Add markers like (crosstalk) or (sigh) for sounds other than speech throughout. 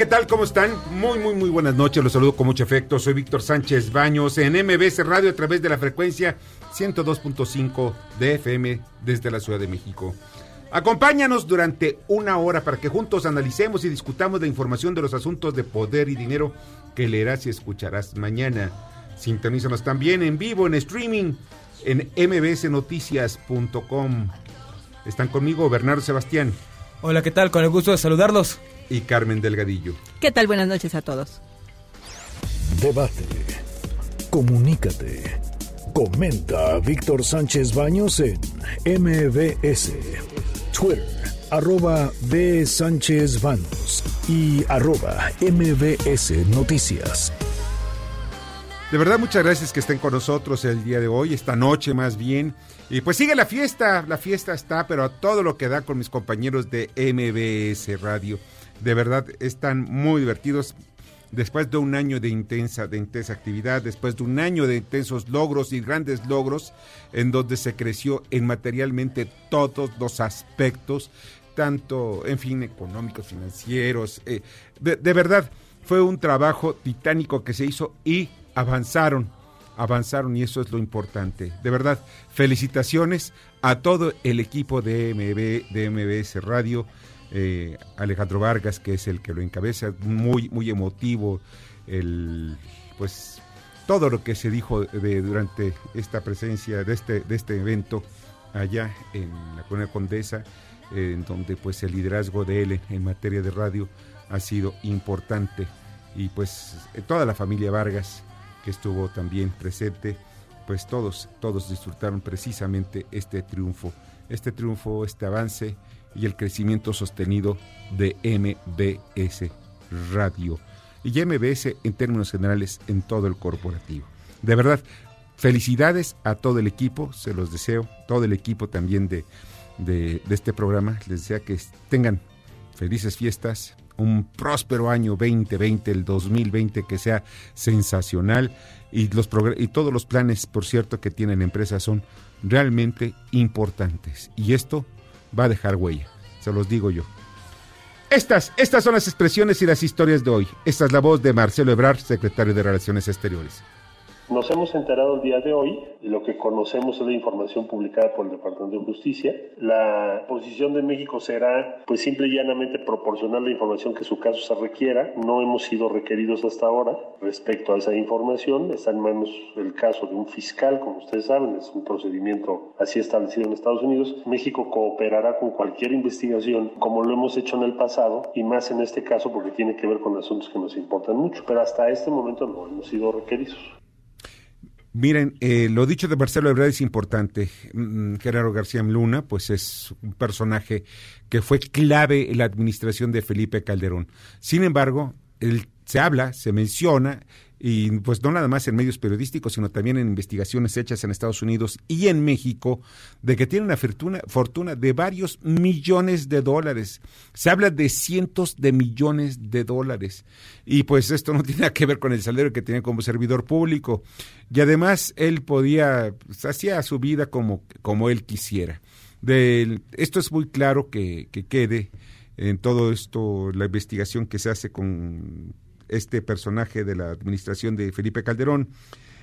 ¿Qué tal? ¿Cómo están? Muy, muy, muy buenas noches. Los saludo con mucho afecto. Soy Víctor Sánchez Baños en MBS Radio a través de la frecuencia 102.5 de FM desde la Ciudad de México. Acompáñanos durante una hora para que juntos analicemos y discutamos la información de los asuntos de poder y dinero que leerás y escucharás mañana. Sintonízanos también en vivo, en streaming, en mbsnoticias.com. Están conmigo Bernardo Sebastián. Hola, ¿qué tal? Con el gusto de saludarlos y Carmen Delgadillo. ¿Qué tal? Buenas noches a todos. Debate. Comunícate. Comenta a Víctor Sánchez Baños en MBS. Twitter, arroba B. Sánchez Baños y arroba MBS Noticias. De verdad, muchas gracias que estén con nosotros el día de hoy, esta noche más bien. Y pues sigue la fiesta, la fiesta está, pero a todo lo que da con mis compañeros de MBS Radio. De verdad, están muy divertidos. Después de un año de intensa, de intensa actividad, después de un año de intensos logros y grandes logros, en donde se creció en materialmente todos los aspectos, tanto, en fin, económicos, financieros. Eh, de, de verdad, fue un trabajo titánico que se hizo y avanzaron, avanzaron y eso es lo importante. De verdad, felicitaciones a todo el equipo de, MB, de MBS Radio, eh, Alejandro Vargas, que es el que lo encabeza, muy, muy emotivo, el, pues todo lo que se dijo durante esta presencia de este, de este evento allá en la Colonia Condesa, eh, en donde pues el liderazgo de él en materia de radio ha sido importante. Y pues toda la familia Vargas que estuvo también presente, pues todos, todos disfrutaron precisamente este triunfo, este triunfo, este avance y el crecimiento sostenido de MBS Radio y MBS en términos generales en todo el corporativo. De verdad, felicidades a todo el equipo, se los deseo, todo el equipo también de, de, este programa, les deseo que tengan felices fiestas, un próspero año 2020, el 2020 que sea sensacional y, los y todos los planes, por cierto, que tienen la empresa son realmente importantes. Y esto va a dejar huella, se los digo yo. Estas, estas son las expresiones y las historias de hoy. Esta es la voz de Marcelo Ebrard, secretario de Relaciones Exteriores. Nos hemos enterado el día de hoy y lo que conocemos es la información publicada por el Departamento de Justicia. La posición de México será, pues, simple y llanamente proporcionar la información que su caso se requiera. No hemos sido requeridos hasta ahora respecto a esa información. Está en manos el caso de un fiscal, como ustedes saben, es un procedimiento así establecido en Estados Unidos. México cooperará con cualquier investigación, como lo hemos hecho en el pasado, y más en este caso porque tiene que ver con asuntos que nos importan mucho. Pero hasta este momento no hemos sido requeridos. Miren, eh, lo dicho de Marcelo Ebrard es importante. Mm, Gerardo García Luna, pues es un personaje que fue clave en la administración de Felipe Calderón. Sin embargo, él, se habla, se menciona y pues no nada más en medios periodísticos, sino también en investigaciones hechas en Estados Unidos y en México, de que tiene una fortuna, fortuna de varios millones de dólares. Se habla de cientos de millones de dólares. Y pues esto no (laughs) tiene nada que ver con el salario que tenía como servidor público. Y además él podía, pues, hacía su vida como, como él quisiera. Esto es muy claro que, que quede en todo esto, la investigación que se hace con este personaje de la administración de Felipe Calderón.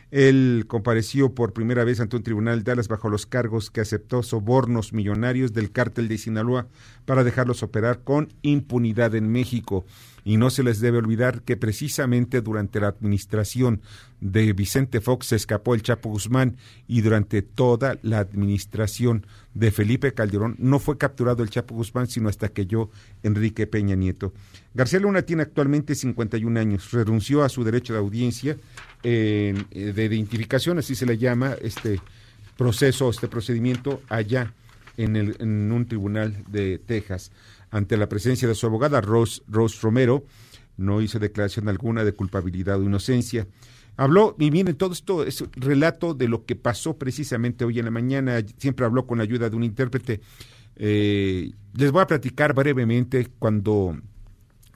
Él compareció por primera vez ante un tribunal de Dallas bajo los cargos que aceptó sobornos millonarios del cártel de Sinaloa para dejarlos operar con impunidad en México. Y no se les debe olvidar que precisamente durante la administración de Vicente Fox se escapó el Chapo Guzmán y durante toda la administración de Felipe Calderón no fue capturado el Chapo Guzmán sino hasta que yo, Enrique Peña Nieto. García Luna tiene actualmente 51 años, renunció a su derecho de audiencia eh, de identificación, así se le llama este proceso, este procedimiento allá en, el, en un tribunal de Texas ante la presencia de su abogada Rose, Rose Romero, no hizo declaración alguna de culpabilidad o inocencia. Habló, y miren, todo esto es relato de lo que pasó precisamente hoy en la mañana. Siempre habló con la ayuda de un intérprete. Eh, les voy a platicar brevemente cuando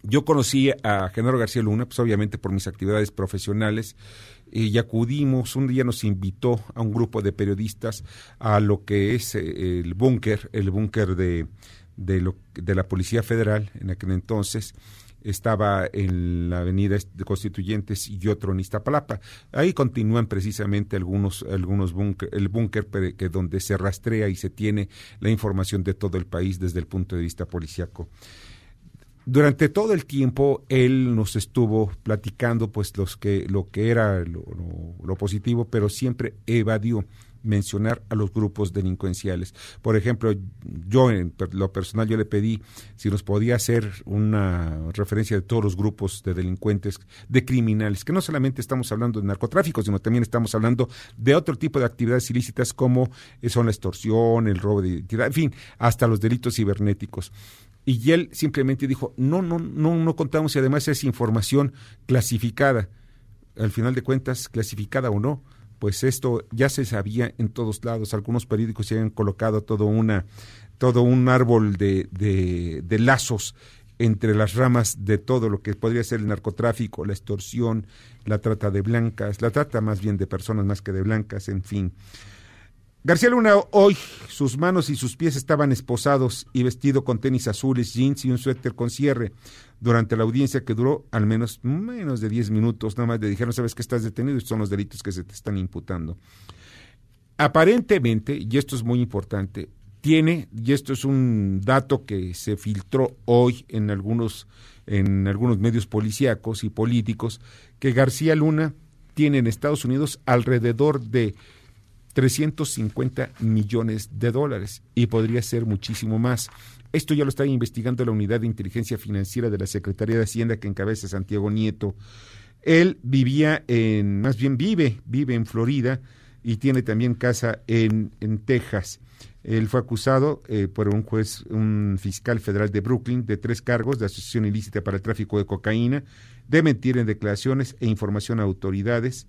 yo conocí a Genaro García Luna, pues obviamente por mis actividades profesionales, y acudimos, un día nos invitó a un grupo de periodistas a lo que es eh, el búnker, el búnker de, de, lo, de la Policía Federal en aquel entonces, estaba en la avenida de Constituyentes y otro en Iztapalapa. Ahí continúan precisamente algunos, algunos búnker, el búnker donde se rastrea y se tiene la información de todo el país desde el punto de vista policiaco. Durante todo el tiempo él nos estuvo platicando pues los que, lo que era lo positivo, pero siempre evadió mencionar a los grupos delincuenciales. Por ejemplo, yo en lo personal yo le pedí si nos podía hacer una referencia de todos los grupos de delincuentes, de criminales, que no solamente estamos hablando de narcotráfico, sino también estamos hablando de otro tipo de actividades ilícitas como son la extorsión, el robo de identidad, en fin, hasta los delitos cibernéticos. Y él simplemente dijo, no, no, no, no contamos y además es información clasificada. Al final de cuentas, clasificada o no, pues esto ya se sabía en todos lados. Algunos periódicos se habían colocado todo, una, todo un árbol de, de, lazos entre las ramas de todo lo que podría ser el narcotráfico, la extorsión, la trata de blancas, la trata más bien de personas más que de blancas, en fin. García Luna hoy sus manos y sus pies estaban esposados y vestido con tenis azules, jeans y un suéter con cierre durante la audiencia que duró al menos menos de 10 minutos, nada más le dijeron, sabes que estás detenido, estos son los delitos que se te están imputando. Aparentemente, y esto es muy importante, tiene, y esto es un dato que se filtró hoy en algunos, en algunos medios policíacos y políticos, que García Luna tiene en Estados Unidos alrededor de 350 millones de dólares y podría ser muchísimo más. Esto ya lo está investigando la Unidad de Inteligencia Financiera de la Secretaría de Hacienda que encabeza Santiago Nieto. Él vivía en, más bien vive, vive en Florida y tiene también casa en, en Texas. Él fue acusado eh, por un juez, un fiscal federal de Brooklyn, de tres cargos de asociación ilícita para el tráfico de cocaína, de mentir en declaraciones e información a autoridades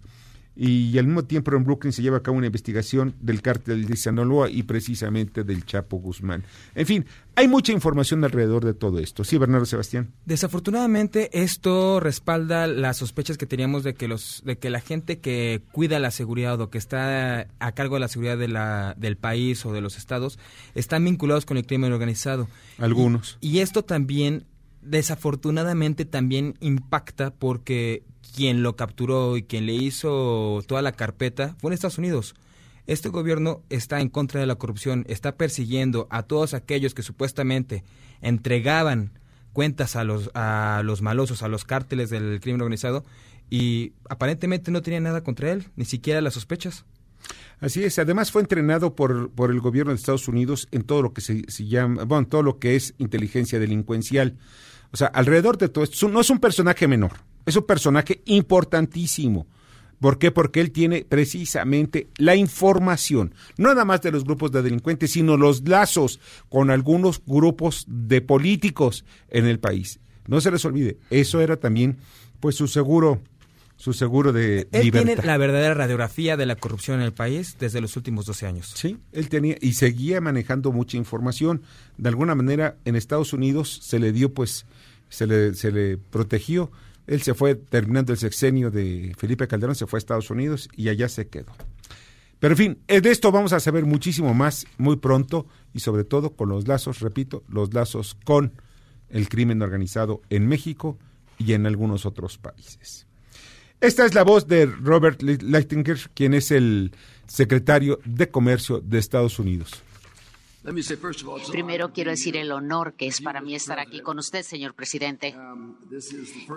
y al mismo tiempo en Brooklyn se lleva a cabo una investigación del cártel de Sinaloa y precisamente del Chapo Guzmán. En fin, hay mucha información alrededor de todo esto. Sí, Bernardo Sebastián. Desafortunadamente esto respalda las sospechas que teníamos de que los de que la gente que cuida la seguridad o que está a cargo de la seguridad de la, del país o de los estados están vinculados con el crimen organizado. Algunos. y, y esto también desafortunadamente también impacta porque quien lo capturó y quien le hizo toda la carpeta fue en Estados Unidos. Este gobierno está en contra de la corrupción, está persiguiendo a todos aquellos que supuestamente entregaban cuentas a los, a los malosos, a los cárteles del crimen organizado, y aparentemente no tenía nada contra él, ni siquiera las sospechas. Así es, además fue entrenado por, por el gobierno de Estados Unidos en todo lo que se, se llama, bueno, todo lo que es inteligencia delincuencial. O sea, alrededor de todo esto, no es un personaje menor, es un personaje importantísimo. ¿Por qué? Porque él tiene precisamente la información, no nada más de los grupos de delincuentes, sino los lazos con algunos grupos de políticos en el país. No se les olvide, eso era también pues su seguro su seguro de él tiene la verdadera radiografía de la corrupción en el país desde los últimos 12 años. Sí, él tenía y seguía manejando mucha información. De alguna manera en Estados Unidos se le dio pues se le se le protegió él se fue terminando el sexenio de Felipe Calderón, se fue a Estados Unidos y allá se quedó. Pero en fin, de esto vamos a saber muchísimo más muy pronto y sobre todo con los lazos, repito, los lazos con el crimen organizado en México y en algunos otros países. Esta es la voz de Robert Lichtinger, quien es el secretario de Comercio de Estados Unidos. Primero quiero decir el honor que es para mí estar aquí con usted, señor presidente.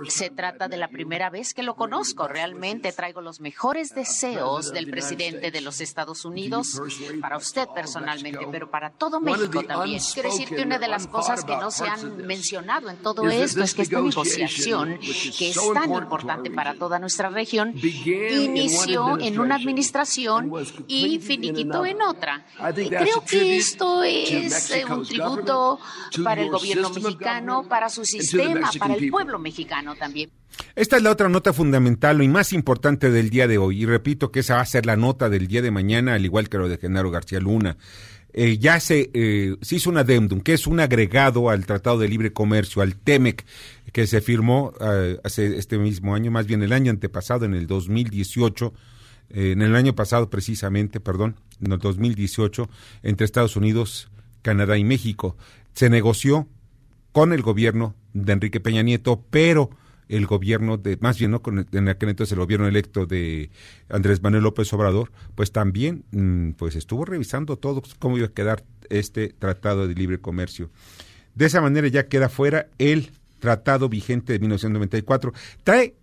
Se trata de la primera vez que lo conozco. Realmente traigo los mejores deseos del presidente de los Estados Unidos para usted personalmente, pero para todo México también. Quiero decir que una de las cosas que no se han mencionado en todo esto es que esta negociación, que es tan importante para toda nuestra región, inició en una administración y finiquitó en otra. Creo que esto es eh, un tributo para el gobierno mexicano, para su sistema, para el pueblo mexicano también. Esta es la otra nota fundamental y más importante del día de hoy. Y repito que esa va a ser la nota del día de mañana, al igual que lo de Genaro García Luna. Eh, ya se, eh, se, hizo un adendum, que es un agregado al Tratado de Libre Comercio, al TEMEC, que se firmó hace este mismo año, más bien el año antepasado, en el 2018, en el año pasado precisamente, perdón, en el 2018 entre Estados Unidos, Canadá y México. Se negoció con el gobierno de Enrique Peña Nieto, pero el gobierno de, más bien no con en aquel entonces el gobierno electo de Andrés Manuel López Obrador, pues también mm, pues estuvo revisando todo cómo iba a quedar este tratado de libre comercio. De esa manera ya queda fuera el tratado vigente de 1994. Trae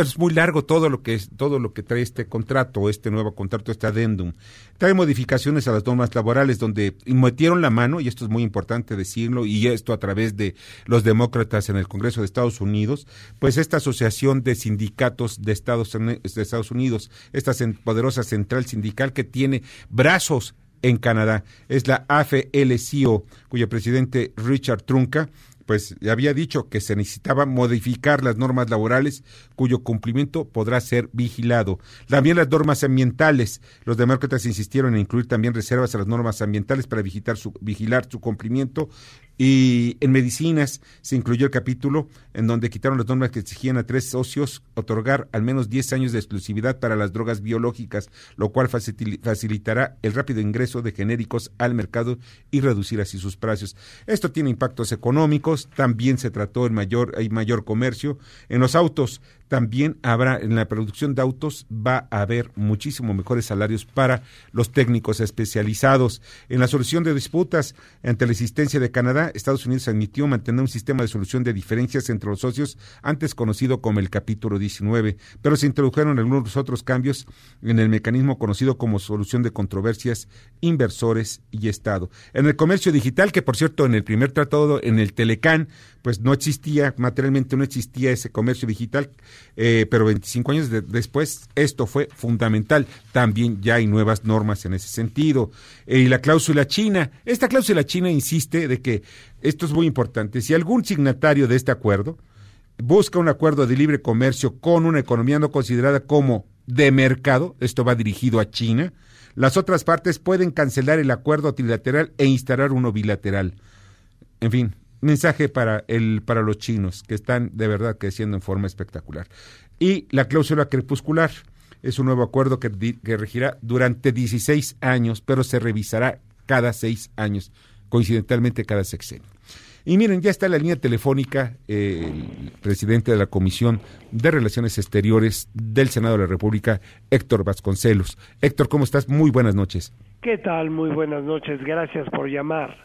es muy largo todo lo que es, todo lo que trae este contrato, este nuevo contrato, este adendum. Trae modificaciones a las normas laborales donde metieron la mano, y esto es muy importante decirlo, y esto a través de los demócratas en el Congreso de Estados Unidos, pues esta asociación de sindicatos de Estados, de Estados Unidos, esta poderosa central sindical que tiene brazos en Canadá, es la AFL-CIO, cuyo presidente Richard Trunca, pues había dicho que se necesitaba modificar las normas laborales cuyo cumplimiento podrá ser vigilado. También las normas ambientales. Los demócratas insistieron en incluir también reservas a las normas ambientales para vigilar su, vigilar su cumplimiento y en medicinas se incluyó el capítulo en donde quitaron las normas que exigían a tres socios otorgar al menos 10 años de exclusividad para las drogas biológicas, lo cual facilitará el rápido ingreso de genéricos al mercado y reducir así sus precios. Esto tiene impactos económicos, también se trató en mayor, hay mayor comercio. En los autos también habrá, en la producción de autos va a haber muchísimo mejores salarios para los técnicos especializados. En la solución de disputas ante la existencia de Canadá, Estados Unidos admitió mantener un sistema de solución de diferencias entre los socios, antes conocido como el capítulo 19, pero se introdujeron algunos otros cambios en el mecanismo conocido como solución de controversias, inversores y Estado. En el comercio digital, que por cierto en el primer tratado, en el Telecán, pues no existía, materialmente no existía ese comercio digital, eh, pero 25 años después esto fue fundamental. También ya hay nuevas normas en ese sentido. Eh, y la cláusula china, esta cláusula china insiste de que esto es muy importante. Si algún signatario de este acuerdo busca un acuerdo de libre comercio con una economía no considerada como de mercado, esto va dirigido a China, las otras partes pueden cancelar el acuerdo trilateral e instalar uno bilateral. En fin, mensaje para, el, para los chinos, que están de verdad creciendo en forma espectacular. Y la cláusula crepuscular es un nuevo acuerdo que, que regirá durante 16 años, pero se revisará cada seis años, coincidentalmente cada sexenio. Y miren, ya está la línea telefónica eh, el presidente de la Comisión de Relaciones Exteriores del Senado de la República, Héctor Vasconcelos. Héctor, ¿cómo estás? Muy buenas noches. ¿Qué tal? Muy buenas noches. Gracias por llamar.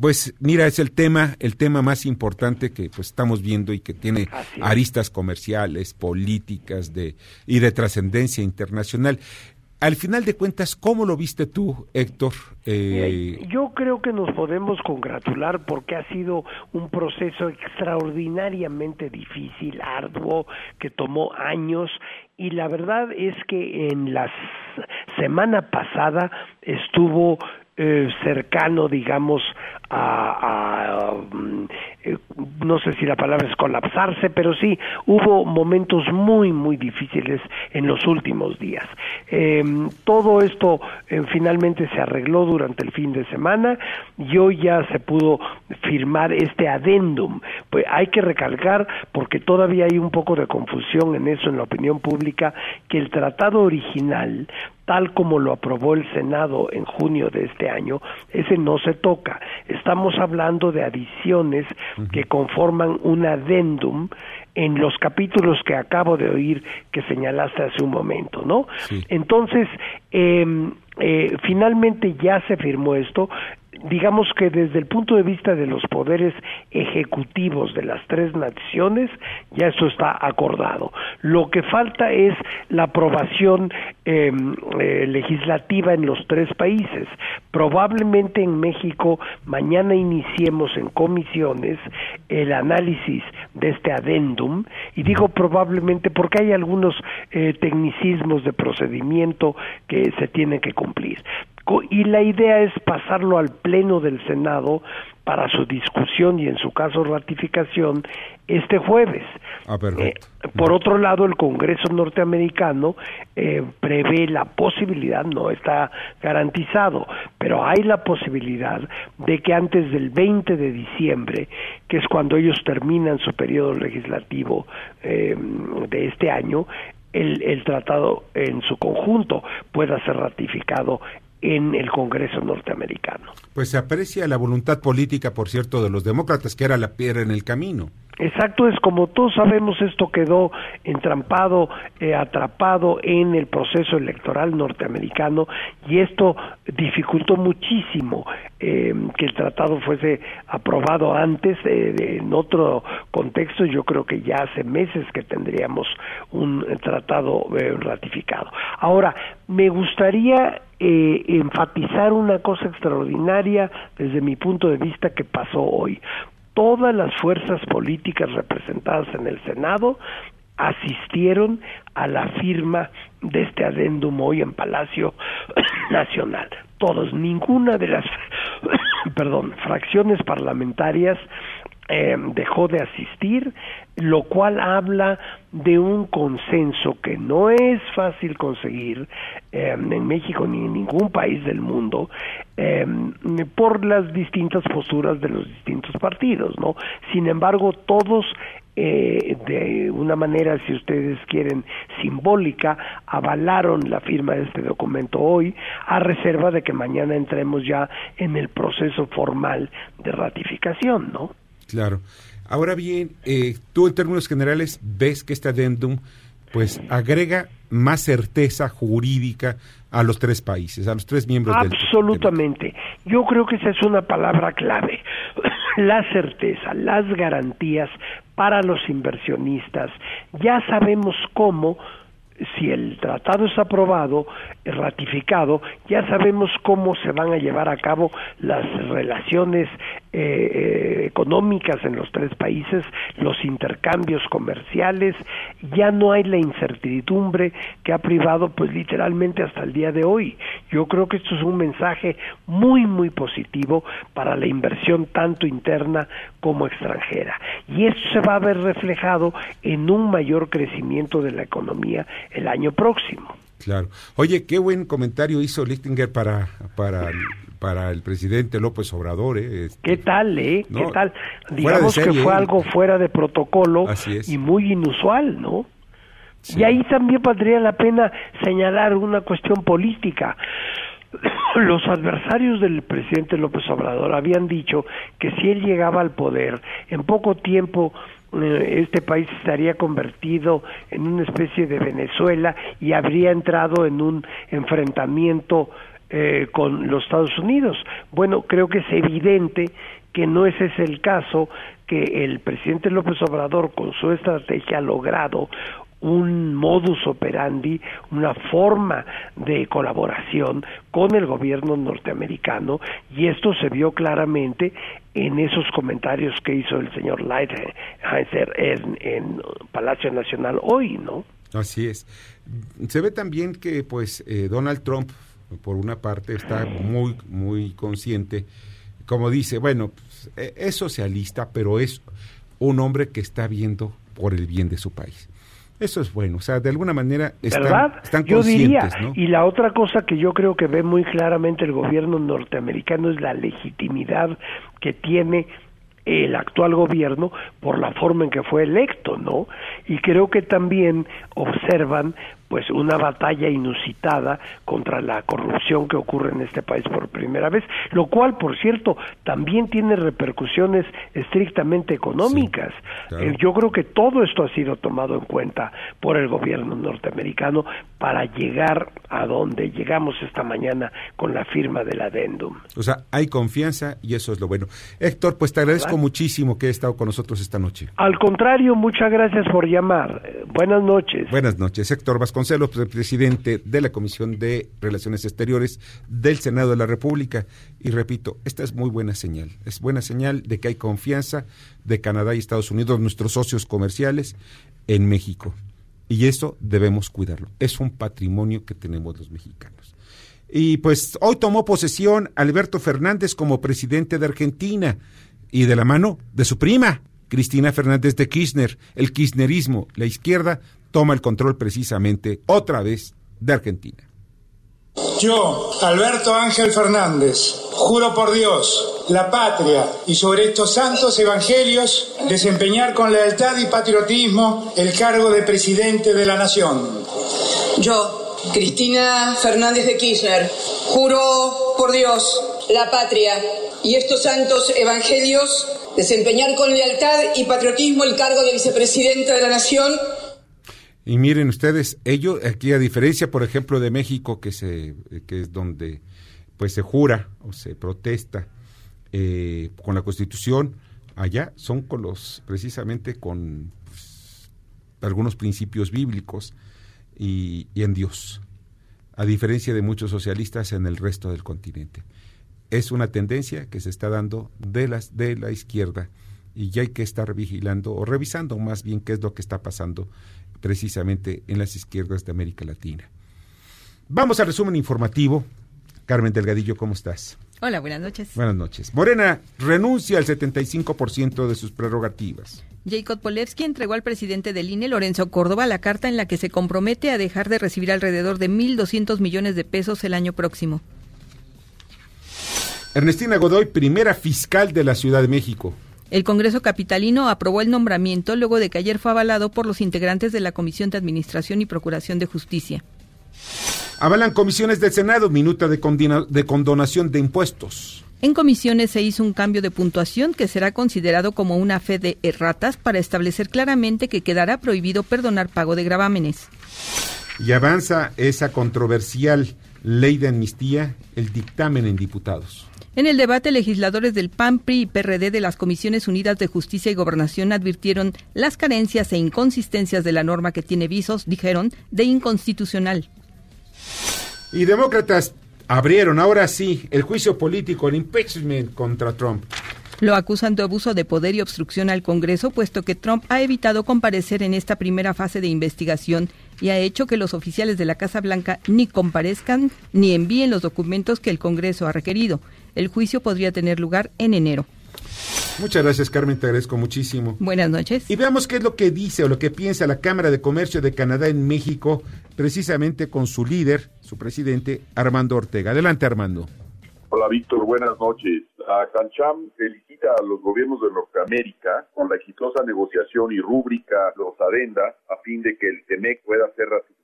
Pues mira, es el tema, el tema más importante que pues estamos viendo y que tiene aristas comerciales, políticas de y de trascendencia internacional. Al final de cuentas, ¿cómo lo viste tú, Héctor? Eh... Yo creo que nos podemos congratular porque ha sido un proceso extraordinariamente difícil, arduo, que tomó años y la verdad es que en la semana pasada estuvo eh, cercano, digamos, a, mm, eh, no sé si la palabra es colapsarse, pero sí hubo momentos muy, muy difíciles en los últimos días. Em, todo esto eh, finalmente se arregló durante el fin de semana y hoy ya se pudo firmar este adendum. Pues hay que recalcar, porque todavía hay un poco de confusión en eso en la opinión pública, que el tratado original tal como lo aprobó el Senado en junio de este año, ese no se toca. Estamos hablando de adiciones que conforman un adendum en los capítulos que acabo de oír que señalaste hace un momento, ¿no? Entonces, em, eh, finalmente ya se firmó esto. Digamos que desde el punto de vista de los poderes ejecutivos de las tres naciones, ya eso está acordado. Lo que falta es la aprobación em, eh, legislativa en los tres países. Probablemente en México mañana iniciemos en comisiones el análisis de este adendum, y digo probablemente porque hay algunos eh, tecnicismos de procedimiento que se tienen que cumplir y la idea es pasarlo al Pleno del Senado para su discusión y en su caso ratificación este jueves. Ah, eh, por otro lado, el Congreso norteamericano eh, prevé la posibilidad, no está garantizado, pero hay la posibilidad de que antes del 20 de diciembre, que es cuando ellos terminan su periodo legislativo eh, de este año, el, el, tratado en su conjunto pueda ser ratificado en el Congreso norteamericano. Pues se aprecia la voluntad política, por cierto, de los demócratas, que era la piedra en el camino. Exacto, es como todos sabemos, esto quedó entrampado, eh, atrapado en el proceso electoral norteamericano y esto dificultó muchísimo eh, que el tratado fuese aprobado antes, eh, en otro contexto, yo creo que ya hace meses que tendríamos un tratado ratificado. Ahora, me gustaría enfatizar una cosa extraordinaria desde mi punto de vista que pasó hoy todas las fuerzas políticas representadas en el Senado asistieron a la firma de este adendum hoy en Palacio (coughs) Nacional. Todos, ninguna de las (coughs) perdón, fracciones parlamentarias eh, dejó de asistir, lo cual habla de un consenso que no es fácil conseguir eh, en México ni en ningún país del mundo eh, por las distintas posturas de los distintos partidos, ¿no? Sin embargo, todos de una manera, si ustedes quieren, simbólica, avalaron la firma de este documento hoy, a reserva de que mañana entremos ya en el proceso formal de ratificación, ¿no? Claro. Ahora bien, eh, tú en términos generales ves que este adendum pues agrega más certeza jurídica a los tres países, a los tres miembros del Absolutamente. Yo creo que esa es una palabra clave. (laughs) la certeza, las garantías para los inversionistas. Ya sabemos cómo si el tratado es aprobado, ratificado, ya sabemos cómo se van a llevar a cabo las relaciones eh, eh, económicas en los tres países, los intercambios comerciales, ya no hay la incertidumbre que ha privado pues literalmente hasta el día de hoy. Yo creo que esto es un mensaje muy muy positivo para la inversión tanto interna como extranjera. Y esto se va a ver reflejado en un mayor crecimiento de la economía el año próximo. Claro. Oye, qué buen comentario hizo Lichtinger para, para, para el presidente López Obrador. ¿eh? Este, ¿Qué tal, eh? ¿Qué tal? Digamos que fue ¿eh? algo fuera de protocolo y muy inusual, ¿no? Y ahí también valdría la pena señalar una cuestión política. (coughs) Los adversarios del presidente López Obrador habían dicho que si él llegaba al poder, en poco tiempo este país estaría convertido en una especie de Venezuela y habría entrado en un enfrentamiento eh, con los Estados Unidos. Bueno, creo que es evidente que no ese es el caso, que el presidente López Obrador con su estrategia ha logrado un modus operandi, una forma de colaboración con el gobierno norteamericano y esto se vio claramente en esos comentarios que hizo el señor Lighthizer en, en Palacio Nacional hoy, ¿no? Así es. Se ve también que pues eh, Donald Trump por una parte está muy muy consciente como dice, bueno, pues, e, es socialista, pero es un hombre que está viendo por el bien de su país. Eso es bueno, o sea, de alguna manera están, están yo diría, Y la otra cosa que yo creo que ve muy claramente el gobierno norteamericano es la legitimidad que tiene el actual gobierno por la forma en que fue electo, ¿no? Y creo que también observan pues una batalla inusitada contra la corrupción que ocurre en este país por primera vez, lo cual, por cierto, también tiene repercusiones estrictamente económicas. Eh, yo creo que todo esto ha sido tomado en cuenta por el gobierno norteamericano para llegar a donde llegamos esta mañana con la firma del adendum. O sea, hay confianza y eso es lo bueno. Héctor, pues te agradezco muchísimo que hayas estado con nosotros esta noche. Al contrario, muchas gracias por llamar. Buenas noches. Buenas noches. Héctor Vasconcelos, presidente de la Comisión de Relaciones Exteriores del Senado de la República. Y repito, esta es muy buena señal. Es buena señal de que hay confianza de Canadá y Estados Unidos, nuestros socios comerciales, en México. Y eso debemos cuidarlo. Es un patrimonio que tenemos los mexicanos. Y pues hoy tomó posesión Alberto Fernández como presidente de Argentina y de la mano de su prima, Cristina Fernández de Kirchner. El kirchnerismo, la izquierda, toma el control precisamente otra vez de Argentina. Yo, Alberto Ángel Fernández, juro por Dios, la patria y sobre estos santos evangelios desempeñar con lealtad y patriotismo el cargo de presidente de la nación. Yo, Cristina Fernández de Kirchner, juro por Dios, la patria y estos santos evangelios desempeñar con lealtad y patriotismo el cargo de vicepresidenta de la Nación. Y miren ustedes, ellos aquí a diferencia, por ejemplo, de México, que se que es donde pues se jura o se protesta eh, con la Constitución, allá son con los precisamente con pues, algunos principios bíblicos y en Dios, a diferencia de muchos socialistas en el resto del continente. Es una tendencia que se está dando de, las, de la izquierda y ya hay que estar vigilando o revisando más bien qué es lo que está pasando precisamente en las izquierdas de América Latina. Vamos al resumen informativo. Carmen Delgadillo, ¿cómo estás? Hola, buenas noches. Buenas noches. Morena renuncia al 75% de sus prerrogativas. Jacob Polewski entregó al presidente del INE, Lorenzo Córdoba, la carta en la que se compromete a dejar de recibir alrededor de 1.200 millones de pesos el año próximo. Ernestina Godoy, primera fiscal de la Ciudad de México. El Congreso Capitalino aprobó el nombramiento luego de que ayer fue avalado por los integrantes de la Comisión de Administración y Procuración de Justicia. Avalan comisiones del Senado, minuta de, de condonación de impuestos. En comisiones se hizo un cambio de puntuación que será considerado como una fe de erratas para establecer claramente que quedará prohibido perdonar pago de gravámenes. Y avanza esa controversial ley de amnistía, el dictamen en diputados. En el debate, legisladores del PAN, PRI y PRD de las Comisiones Unidas de Justicia y Gobernación advirtieron las carencias e inconsistencias de la norma que tiene visos, dijeron, de inconstitucional. Y demócratas abrieron ahora sí el juicio político, el impeachment contra Trump. Lo acusan de abuso de poder y obstrucción al Congreso, puesto que Trump ha evitado comparecer en esta primera fase de investigación y ha hecho que los oficiales de la Casa Blanca ni comparezcan ni envíen los documentos que el Congreso ha requerido. El juicio podría tener lugar en enero. Muchas gracias, Carmen, te agradezco muchísimo. Buenas noches. Y veamos qué es lo que dice o lo que piensa la Cámara de Comercio de Canadá en México, precisamente con su líder, su presidente, Armando Ortega. Adelante, Armando. Hola, Víctor, buenas noches. La CANCHAM felicita a los gobiernos de Norteamérica con la exitosa negociación y rúbrica los adenda a fin de que el TEMEC pueda ser ratificado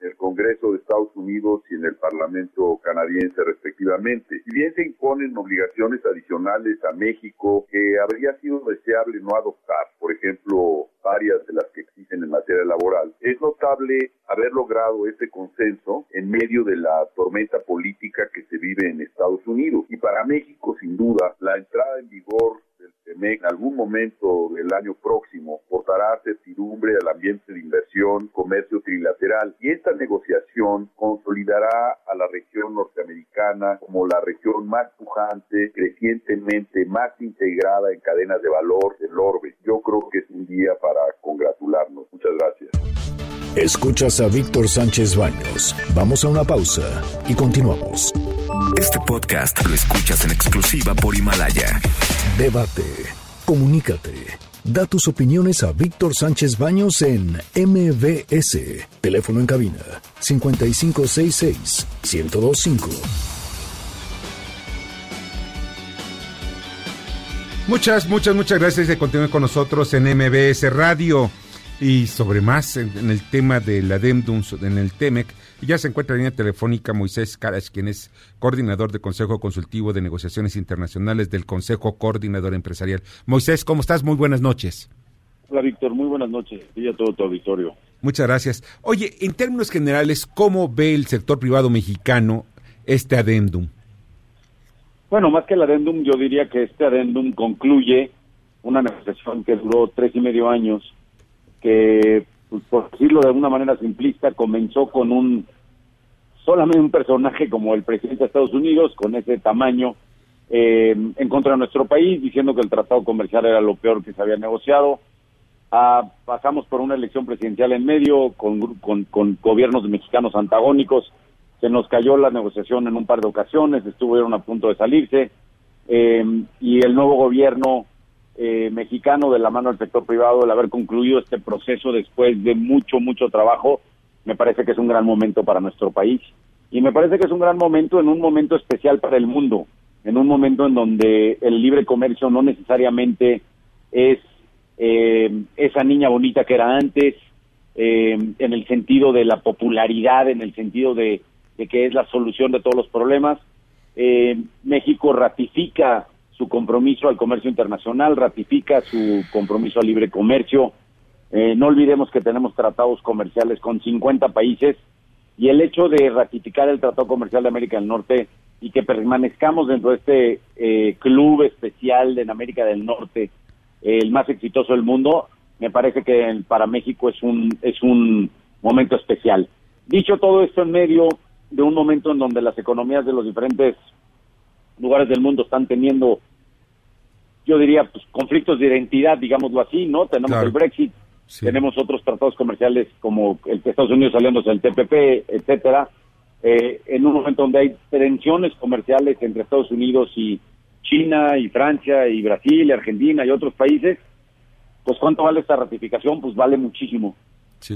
en el Congreso de Estados Unidos y en el Parlamento canadiense respectivamente. Si bien se imponen obligaciones adicionales a México que habría sido deseable no adoptar, por ejemplo, varias de las que existen en materia laboral, es notable haber logrado ese consenso en medio de la tormenta política que se vive en Estados Unidos. Y para México, sin duda, la entrada en vigor en algún momento del año próximo portará certidumbre al ambiente de inversión, comercio trilateral y esta negociación consolidará a la región norteamericana como la región más pujante, crecientemente más integrada en cadenas de valor del orbe. Yo creo que es un día para congratularnos. Muchas gracias. Escuchas a Víctor Sánchez Baños. Vamos a una pausa y continuamos. Este podcast lo escuchas en exclusiva por Himalaya. Debate. Comunícate. Da tus opiniones a Víctor Sánchez Baños en MBS. Teléfono en cabina 5566 1025. Muchas, muchas, muchas gracias de continuar con nosotros en MBS Radio. Y sobre más en, el tema de la DEMDUM, en el TEMEC, ya se encuentra en línea telefónica Moisés Caras, quien es coordinador del Consejo Consultivo de Negociaciones Internacionales del Consejo Coordinador Empresarial. Moisés, ¿cómo estás? Muy buenas noches. Hola, Víctor. Muy buenas noches. Y a todo tu auditorio. Muchas gracias. Oye, en términos generales, ¿cómo ve el sector privado mexicano este adendum? Bueno, más que el adendum, yo diría que este adendum concluye una negociación que duró tres y medio años, que, pues, por decirlo de alguna manera simplista, comenzó con un solamente un personaje como el presidente de Estados Unidos, con ese tamaño, eh, en contra de nuestro país, diciendo que el tratado comercial era lo peor que se había negociado. Ah, pasamos por una elección presidencial en medio, con, con, gobiernos mexicanos antagónicos. Se nos cayó la negociación en un par de ocasiones, estuvieron a punto de salirse. Eh, y el nuevo gobierno eh, mexicano de la mano del sector privado, el haber concluido este proceso después de mucho, mucho trabajo, me parece que es un gran momento para nuestro país. Y me parece que es un gran momento en un momento especial para el mundo, en un momento en donde el libre comercio no necesariamente es eh, esa niña bonita que era antes, eh, en el sentido de la popularidad, en el sentido de, que es la solución de todos los problemas. Eh, México ratifica su compromiso al comercio internacional, ratifica su compromiso al libre comercio. no olvidemos que tenemos tratados comerciales con 50 países y el hecho de ratificar el Tratado Comercial de América del Norte y que permanezcamos dentro de este club especial en América del Norte el más exitoso del mundo, me parece que para México es un, es un momento especial. Dicho todo esto en medio de un momento en donde las economías de los diferentes lugares del mundo están teniendo, yo diría, pues, conflictos de identidad, digámoslo así, ¿no? Tenemos el Brexit, tenemos otros tratados comerciales como el de Estados Unidos saliéndose del TPP, etcétera, eh, en un momento donde hay tensiones comerciales entre Estados Unidos y, China y Francia y Brasil y Argentina y otros países, pues ¿cuánto vale esta ratificación? Pues vale muchísimo.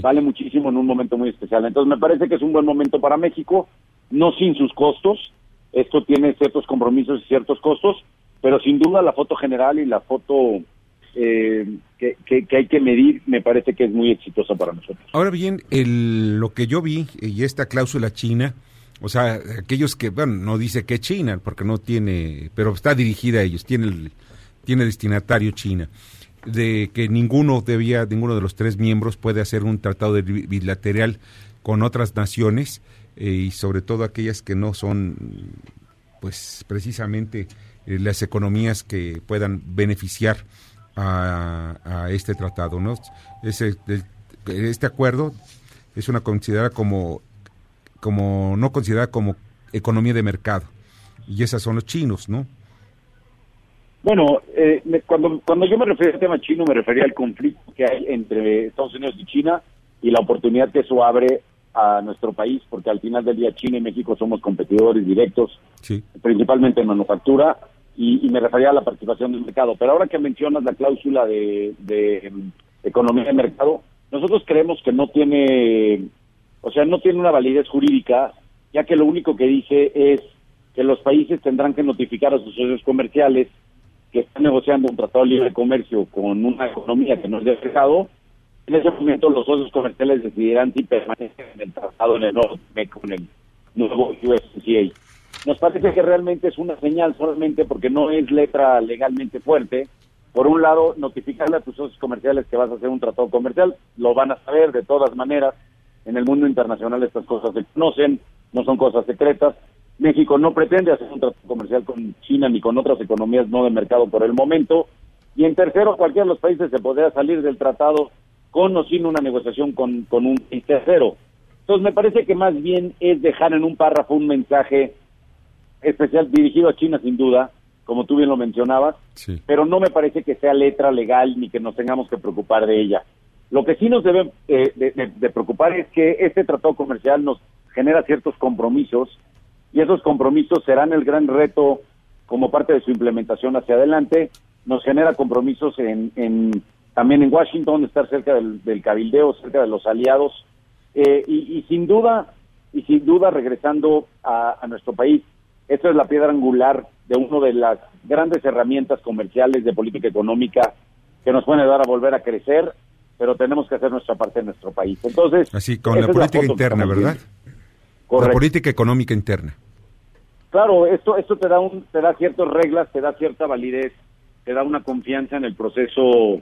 Vale muchísimo en un momento muy especial. Entonces me parece que es un buen momento para México, no sin sus costos. Esto tiene ciertos compromisos y ciertos costos, pero sin duda la foto general y la foto eh, que, que, hay que medir me parece que es muy exitosa para nosotros. Ahora bien, el, lo que yo vi y esta cláusula china, o sea, aquellos que, bueno, no dice que China, porque no tiene, pero está dirigida a ellos, tiene, tiene destinatario China, de que ninguno debía, ninguno de los tres miembros puede hacer un tratado bilateral con otras naciones eh, y sobre todo aquellas que no son, pues, precisamente eh, las economías que puedan beneficiar a, este tratado, ¿no? Ese, este acuerdo es una considerada como como no considerada como economía de mercado. Y esas son los chinos, ¿no? Bueno, eh, cuando, cuando yo me refería al tema chino, me refería al conflicto que hay entre Estados Unidos y China y la oportunidad que eso abre a nuestro país, porque al final del día China y México somos competidores directos, principalmente en manufactura, y, me refería a la participación del mercado. Pero ahora que mencionas la cláusula de, de em, economía de mercado, nosotros creemos que no tiene o sea, no tiene una validez jurídica, ya que lo único que dice es que los países tendrán que notificar a sus socios comerciales que están negociando un tratado de libre comercio con una economía que no es de mercado. En ese momento los socios comerciales decidirán si permanecen en el tratado en el con el nuevo USCA. Nos parece que realmente es una señal solamente porque no es letra legalmente fuerte. Por un lado, notificarle a tus socios comerciales que vas a hacer un tratado comercial, lo van a saber de todas maneras, en el mundo internacional estas cosas se conocen, no son cosas secretas. México no pretende hacer un trato comercial con China ni con otras economías no de mercado por el momento. Y en tercero, cualquiera de los países se podría salir del tratado con o sin una negociación con, con un tercero. Entonces, me parece que más bien es dejar en un párrafo un mensaje especial dirigido a China, sin duda, como tú bien lo mencionabas, pero no me parece que sea letra legal ni que nos tengamos que preocupar de ella. Lo que sí nos debe eh, de, preocupar es que este tratado comercial nos genera ciertos compromisos y esos compromisos serán el gran reto como parte de su implementación hacia adelante. Nos genera compromisos en, también en Washington, estar cerca del, cabildeo, cerca de los aliados eh, y, sin duda y sin duda regresando a, a nuestro país. Esta es la piedra angular de una de las grandes herramientas comerciales de política económica que nos pueden ayudar a volver a crecer pero tenemos que hacer nuestra parte en nuestro país. Entonces, así con la política interna, ¿verdad? La política económica interna. Claro, esto esto te da un te da ciertas reglas, te da cierta validez, te da una confianza en el proceso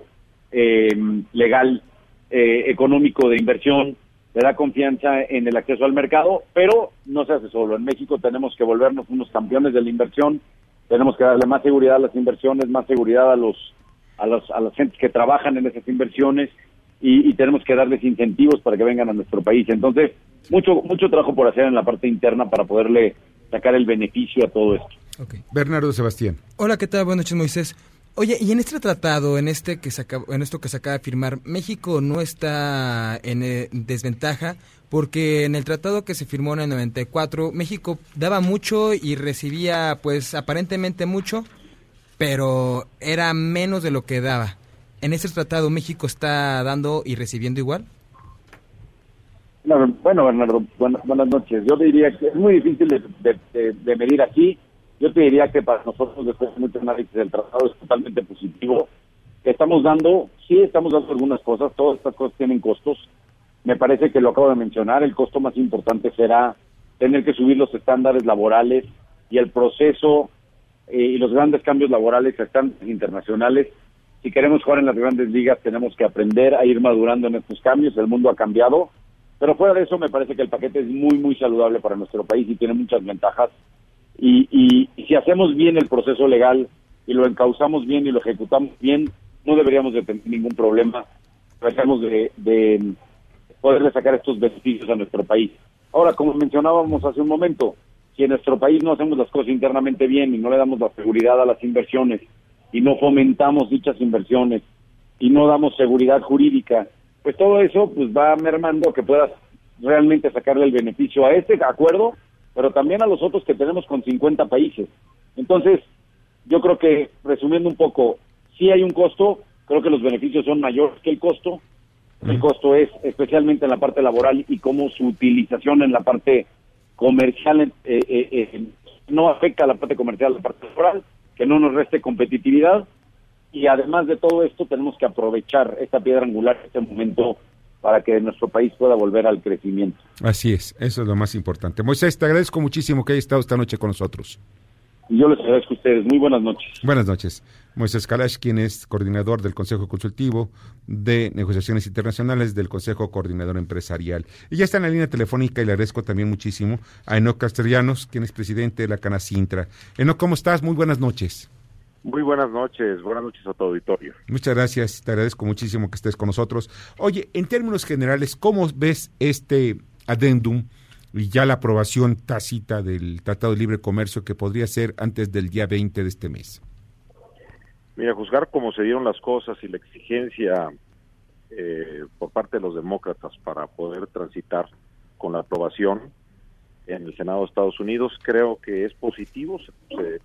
eh, legal eh, económico de inversión, te da confianza en el acceso al mercado, pero no se hace solo. En México tenemos que volvernos unos campeones de la inversión, tenemos que darle más seguridad a las inversiones, más seguridad a los a los a las gentes que trabajan en esas inversiones y, tenemos que darles incentivos para que vengan a nuestro país. Entonces, mucho mucho trabajo por hacer en la parte interna para poderle sacar el beneficio a todo esto. Bernardo Sebastián. Hola, ¿qué tal? Buenas noches, Moisés. Oye, y en este tratado, en este que se en esto que se acaba de firmar, México no está en eh, desventaja porque en el tratado que se firmó en el 94, México daba mucho y recibía pues aparentemente mucho, pero era menos de lo que daba. ¿En este tratado México está dando y recibiendo igual? bueno, Bernardo, buenas, noches. Yo diría que es muy difícil de, medir aquí. Yo te diría que para nosotros, después de mucho análisis del tratado, es totalmente positivo. Estamos dando, sí estamos dando algunas cosas, todas estas cosas tienen costos. Me parece que lo acabo de mencionar, el costo más importante será tener que subir los estándares laborales y el proceso eh, y los grandes cambios laborales estándares internacionales. Si queremos jugar en las grandes ligas, tenemos que aprender a ir madurando en estos cambios. El mundo ha cambiado pero fuera de eso, me parece que el paquete es muy, muy saludable para nuestro país y tiene muchas ventajas. Y, y, si hacemos bien el proceso legal y lo encauzamos bien y lo ejecutamos bien, no deberíamos de tener ningún problema. Tratamos de, de poderle sacar estos beneficios a nuestro país. Ahora, como mencionábamos hace un momento, si en nuestro país no hacemos las cosas internamente bien y no le damos la seguridad a las inversiones y no fomentamos dichas inversiones y no damos seguridad jurídica pues todo eso pues va mermando que puedas realmente sacarle el beneficio a este acuerdo, pero también a los otros que tenemos con 50 países. Entonces, yo creo que, resumiendo un poco, si hay un costo, creo que los beneficios son mayores que el costo. El costo es especialmente en la parte laboral y cómo su utilización en la parte comercial eh, eh, eh, no afecta a la parte comercial, a la parte laboral, que no nos reste competitividad y además de todo esto tenemos que aprovechar esta piedra angular, este momento para que nuestro país pueda volver al crecimiento. Así es, eso es lo más importante. Moisés, te agradezco muchísimo que hayas estado esta noche con nosotros. Y yo les agradezco a ustedes. Muy buenas noches. Buenas noches. Moisés Kalash, quien es coordinador del Consejo Consultivo de Negociaciones Internacionales del Consejo Coordinador Empresarial. Y ya está en la línea telefónica y le agradezco también muchísimo a Enoc Castellanos, quien es presidente de la Canacintra. Enoc, ¿cómo estás? Muy buenas noches. Muy buenas noches, buenas noches a tu auditorio. Muchas gracias, te agradezco muchísimo que estés con nosotros. Oye, en términos generales, ¿cómo ves este adendum y ya la aprobación tácita del Tratado de Libre Comercio que podría ser antes del día 20 de este mes? Mira, juzgar cómo se dieron las cosas y la exigencia eh, por parte de los demócratas para poder transitar con la aprobación en el Senado de Estados Unidos, creo que es positivo. Se,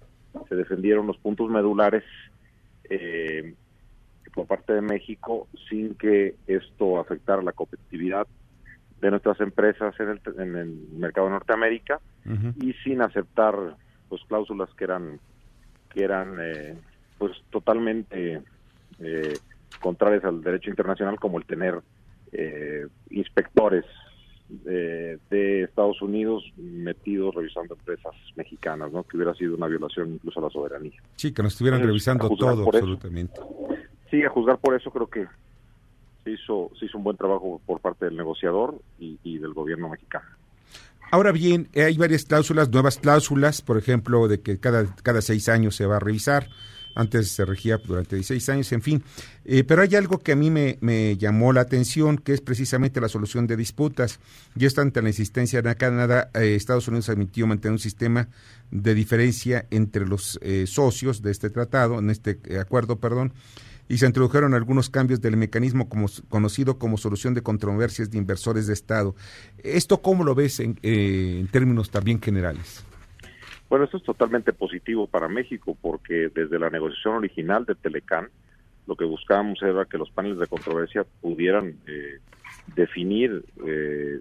se defendieron los puntos medulares eh, por parte de México sin que esto afectara la competitividad de nuestras empresas en el, en el mercado de Norteamérica y sin aceptar pues cláusulas que eran que eran eh, pues totalmente eh, contrarias al derecho internacional como el tener eh, inspectores de, Estados Unidos metidos revisando empresas mexicanas, ¿no? Que hubiera sido una violación incluso a la soberanía. Sí, que nos estuvieran revisando todo, absolutamente. sí, a juzgar por eso creo que se hizo, se hizo un buen trabajo por parte del negociador y, y del gobierno mexicano. Ahora bien, hay varias cláusulas, nuevas cláusulas, por ejemplo, de que cada, cada seis años se va a revisar antes se regía durante 16 años, en fin. Eh, pero hay algo que a mí me, llamó la atención, que es precisamente la solución de disputas. Y esto ante la insistencia de Canadá, eh, Estados Unidos admitió mantener un sistema de diferencia entre los eh, socios de este tratado, en este acuerdo, perdón, y se introdujeron algunos cambios del mecanismo como, conocido como solución de controversias de inversores de Estado. ¿Esto cómo lo ves en, en términos también generales? Bueno, esto es totalmente positivo para México porque desde la negociación original de Telecán, lo que buscábamos era que los paneles de controversia pudieran eh, definir eh,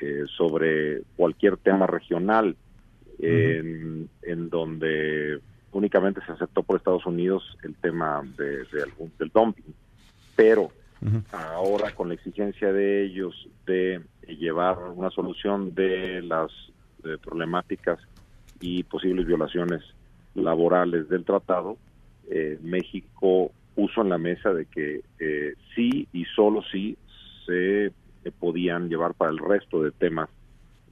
eh, sobre cualquier tema regional en, donde únicamente se aceptó por Estados Unidos el tema de, del dumping, pero ahora con la exigencia de ellos de llevar una solución de las problemáticas y posibles violaciones laborales del tratado, eh, México puso en la mesa de que eh, sí y solo sí se podían llevar para el resto de temas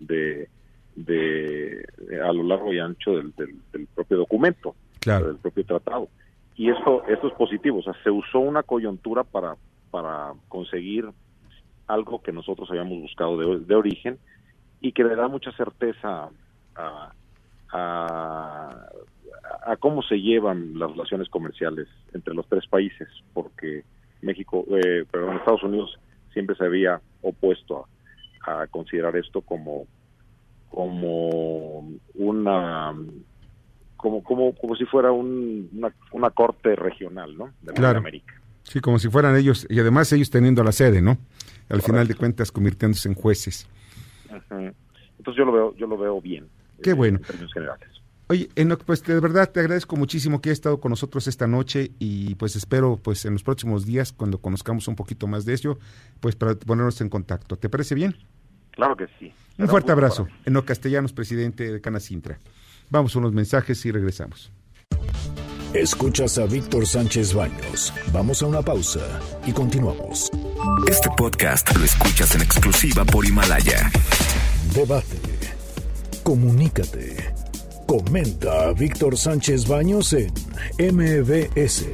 de, de, a lo largo y ancho del, del, propio documento, del propio tratado. Y esto, esto es positivo, o sea, se usó una coyuntura para, para conseguir algo que nosotros habíamos buscado de, de origen y que le da mucha certeza a, a, a, cómo se llevan las relaciones comerciales entre los tres países, porque México, eh, perdón, Estados Unidos siempre se había opuesto a, considerar esto como como una como como como si fuera un, una, corte regional, ¿no? De América. Sí, como si fueran ellos y además ellos teniendo la sede, ¿no? Al final de cuentas convirtiéndose en jueces. Entonces yo lo veo yo lo veo bien. Qué bueno. En términos generales. Oye, pues de verdad te agradezco muchísimo que hayas estado con nosotros esta noche y pues espero pues en los próximos días cuando conozcamos un poquito más de ello, pues para ponernos en contacto. ¿Te parece bien? Claro que sí. Un fuerte abrazo. Eno Castellanos, presidente de Canacintra. Vamos a unos mensajes y regresamos. Escuchas a Víctor Sánchez Baños. Vamos a una pausa y continuamos. Este podcast lo escuchas en exclusiva por Himalaya. Debate. Comunícate Comenta a Víctor Sánchez Baños en MBS,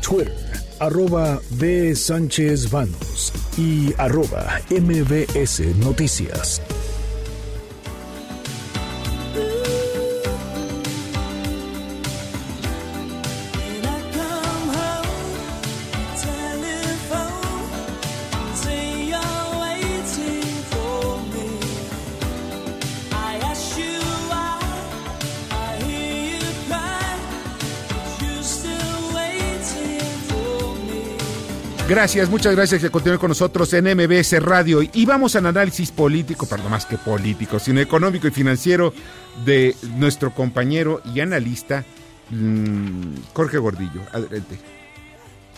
Twitter, arroba B. Sánchez Baños y arroba MBS Noticias. Gracias, muchas gracias que continúen con nosotros en MBS Radio. Y vamos al análisis político, perdón, más que político, sino económico y financiero de nuestro compañero y analista mm, Jorge Gordillo. Adelante.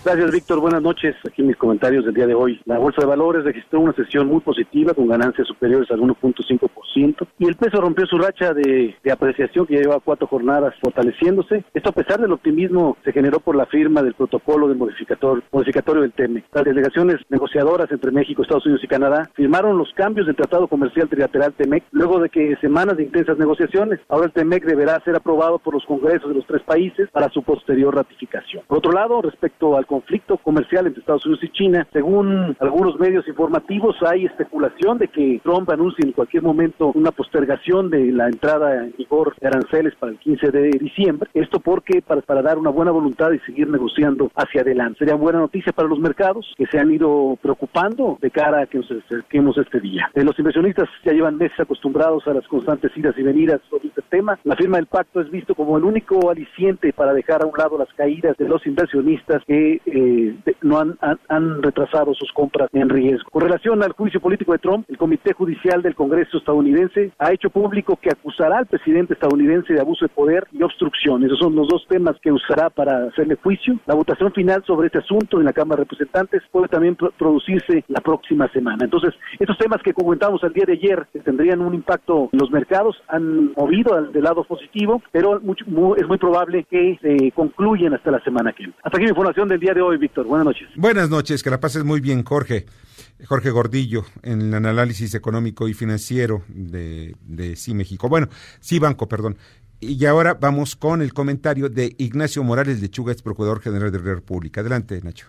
Gracias, Víctor. Buenas noches. Aquí mis comentarios del día de hoy. La Bolsa de Valores registró una sesión muy positiva con ganancias superiores al 1.5% y el peso rompió su racha de, apreciación que lleva cuatro jornadas fortaleciéndose. Esto a pesar del optimismo se generó por la firma del protocolo de modificador, modificatorio del TEME. Las delegaciones negociadoras entre México, Estados Unidos y Canadá firmaron los cambios del Tratado Comercial Trilateral TEMEC luego de que semanas de intensas negociaciones. Ahora el TEMEC deberá ser aprobado por los congresos de los tres países para su posterior ratificación. Por otro lado, respecto al conflicto comercial entre Estados Unidos y China. Según algunos medios informativos, hay especulación de que Trump anuncie en cualquier momento una postergación de la entrada en vigor de aranceles para el 15 de diciembre. Esto porque para, para dar una buena voluntad y seguir negociando hacia adelante. Sería buena noticia para los mercados que se han ido preocupando de cara a que nos acerquemos este día. Eh, los inversionistas ya llevan meses acostumbrados a las constantes idas y venidas sobre este tema. La firma del pacto es visto como el único aliciente para dejar a un lado las caídas de los inversionistas que eh, no han, han, retrasado sus compras en riesgo. Con relación al juicio político de Trump, el Comité Judicial del Congreso estadounidense ha hecho público que acusará al presidente estadounidense de abuso de poder y obstrucción. Esos son los dos temas que usará para hacerle juicio. La votación final sobre este asunto en la Cámara de Representantes puede también producirse la próxima semana. Entonces, estos temas que comentamos el día de ayer que tendrían un impacto en los mercados han movido al del lado positivo, pero es muy probable que se concluyan hasta la semana que viene. Hasta aquí mi información del día de hoy, Víctor. Buenas noches. Buenas noches, que la pases muy bien, Jorge. Jorge Gordillo, en el análisis económico y financiero de, de Sí México. Bueno, Sí Banco, perdón. Y ahora vamos con el comentario de Ignacio Morales Lechuga, ex procurador general de la República. Adelante, Nacho.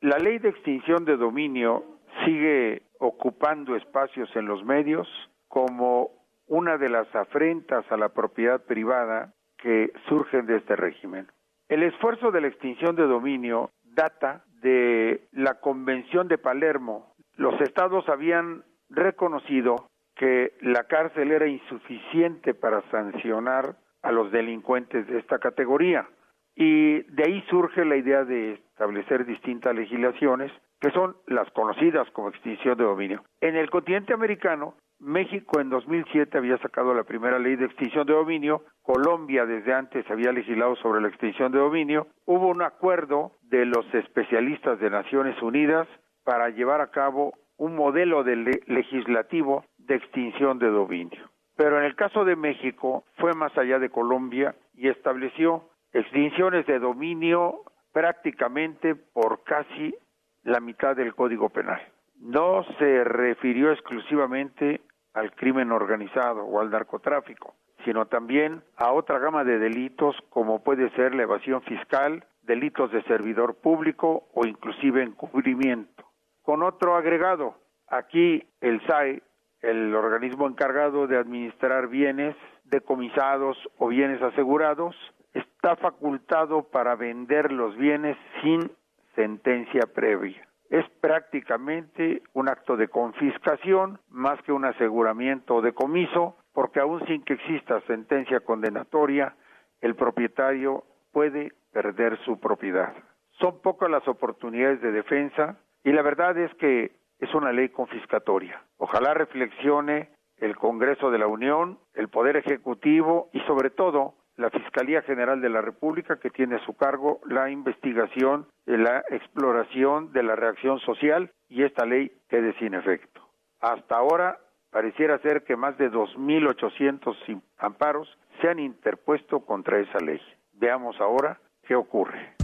La ley de extinción de dominio sigue ocupando espacios en los medios como una de las afrentas a la propiedad privada que surgen de este régimen. El esfuerzo de la extinción de dominio data de la Convención de Palermo. Los estados habían reconocido que la cárcel era insuficiente para sancionar a los delincuentes de esta categoría. Y de ahí surge la idea de establecer distintas legislaciones que son las conocidas como extinción de dominio. En el continente americano México en 2007 había sacado la primera ley de extinción de dominio, Colombia desde antes había legislado sobre la extinción de dominio, hubo un acuerdo de los especialistas de Naciones Unidas para llevar a cabo un modelo de legislativo de extinción de dominio. Pero en el caso de México fue más allá de Colombia y estableció extinciones de dominio prácticamente por casi la mitad del Código Penal. No se refirió exclusivamente al crimen organizado o al narcotráfico, sino también a otra gama de delitos como puede ser la evasión fiscal, delitos de servidor público o inclusive encubrimiento. Con otro agregado, aquí el SAE, el organismo encargado de administrar bienes decomisados o bienes asegurados, está facultado para vender los bienes sin sentencia previa es prácticamente un acto de confiscación más que un aseguramiento o decomiso, porque aun sin que exista sentencia condenatoria, el propietario puede perder su propiedad. Son pocas las oportunidades de defensa y la verdad es que es una ley confiscatoria. Ojalá reflexione el Congreso de la Unión, el Poder Ejecutivo y sobre todo la Fiscalía General de la República, que tiene a su cargo la investigación, la exploración de la reacción social y esta ley quede sin efecto. Hasta ahora pareciera ser que más de 2.800 amparos se han interpuesto contra esa ley. Veamos ahora qué ocurre.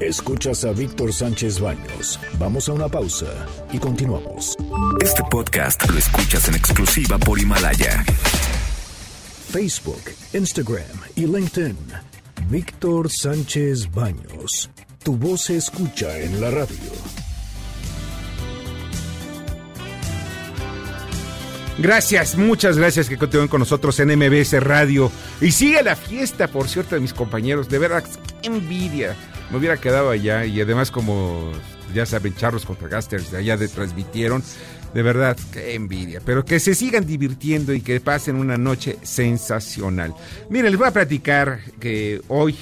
Escuchas a Víctor Sánchez Baños. Vamos a una pausa y continuamos. Este podcast lo escuchas en exclusiva por Himalaya. Facebook, Instagram y LinkedIn. Víctor Sánchez Baños. Tu voz se escucha en la radio. Gracias, muchas gracias que continúen con nosotros en MBS Radio. Y sigue la fiesta, por cierto, de mis compañeros. De verdad, qué envidia. Me hubiera quedado allá y además como ya saben, Charros contra Gasters allá de transmitieron. De verdad, qué envidia. Pero que se sigan divirtiendo y que pasen una noche sensacional. Miren, les voy a platicar que hoy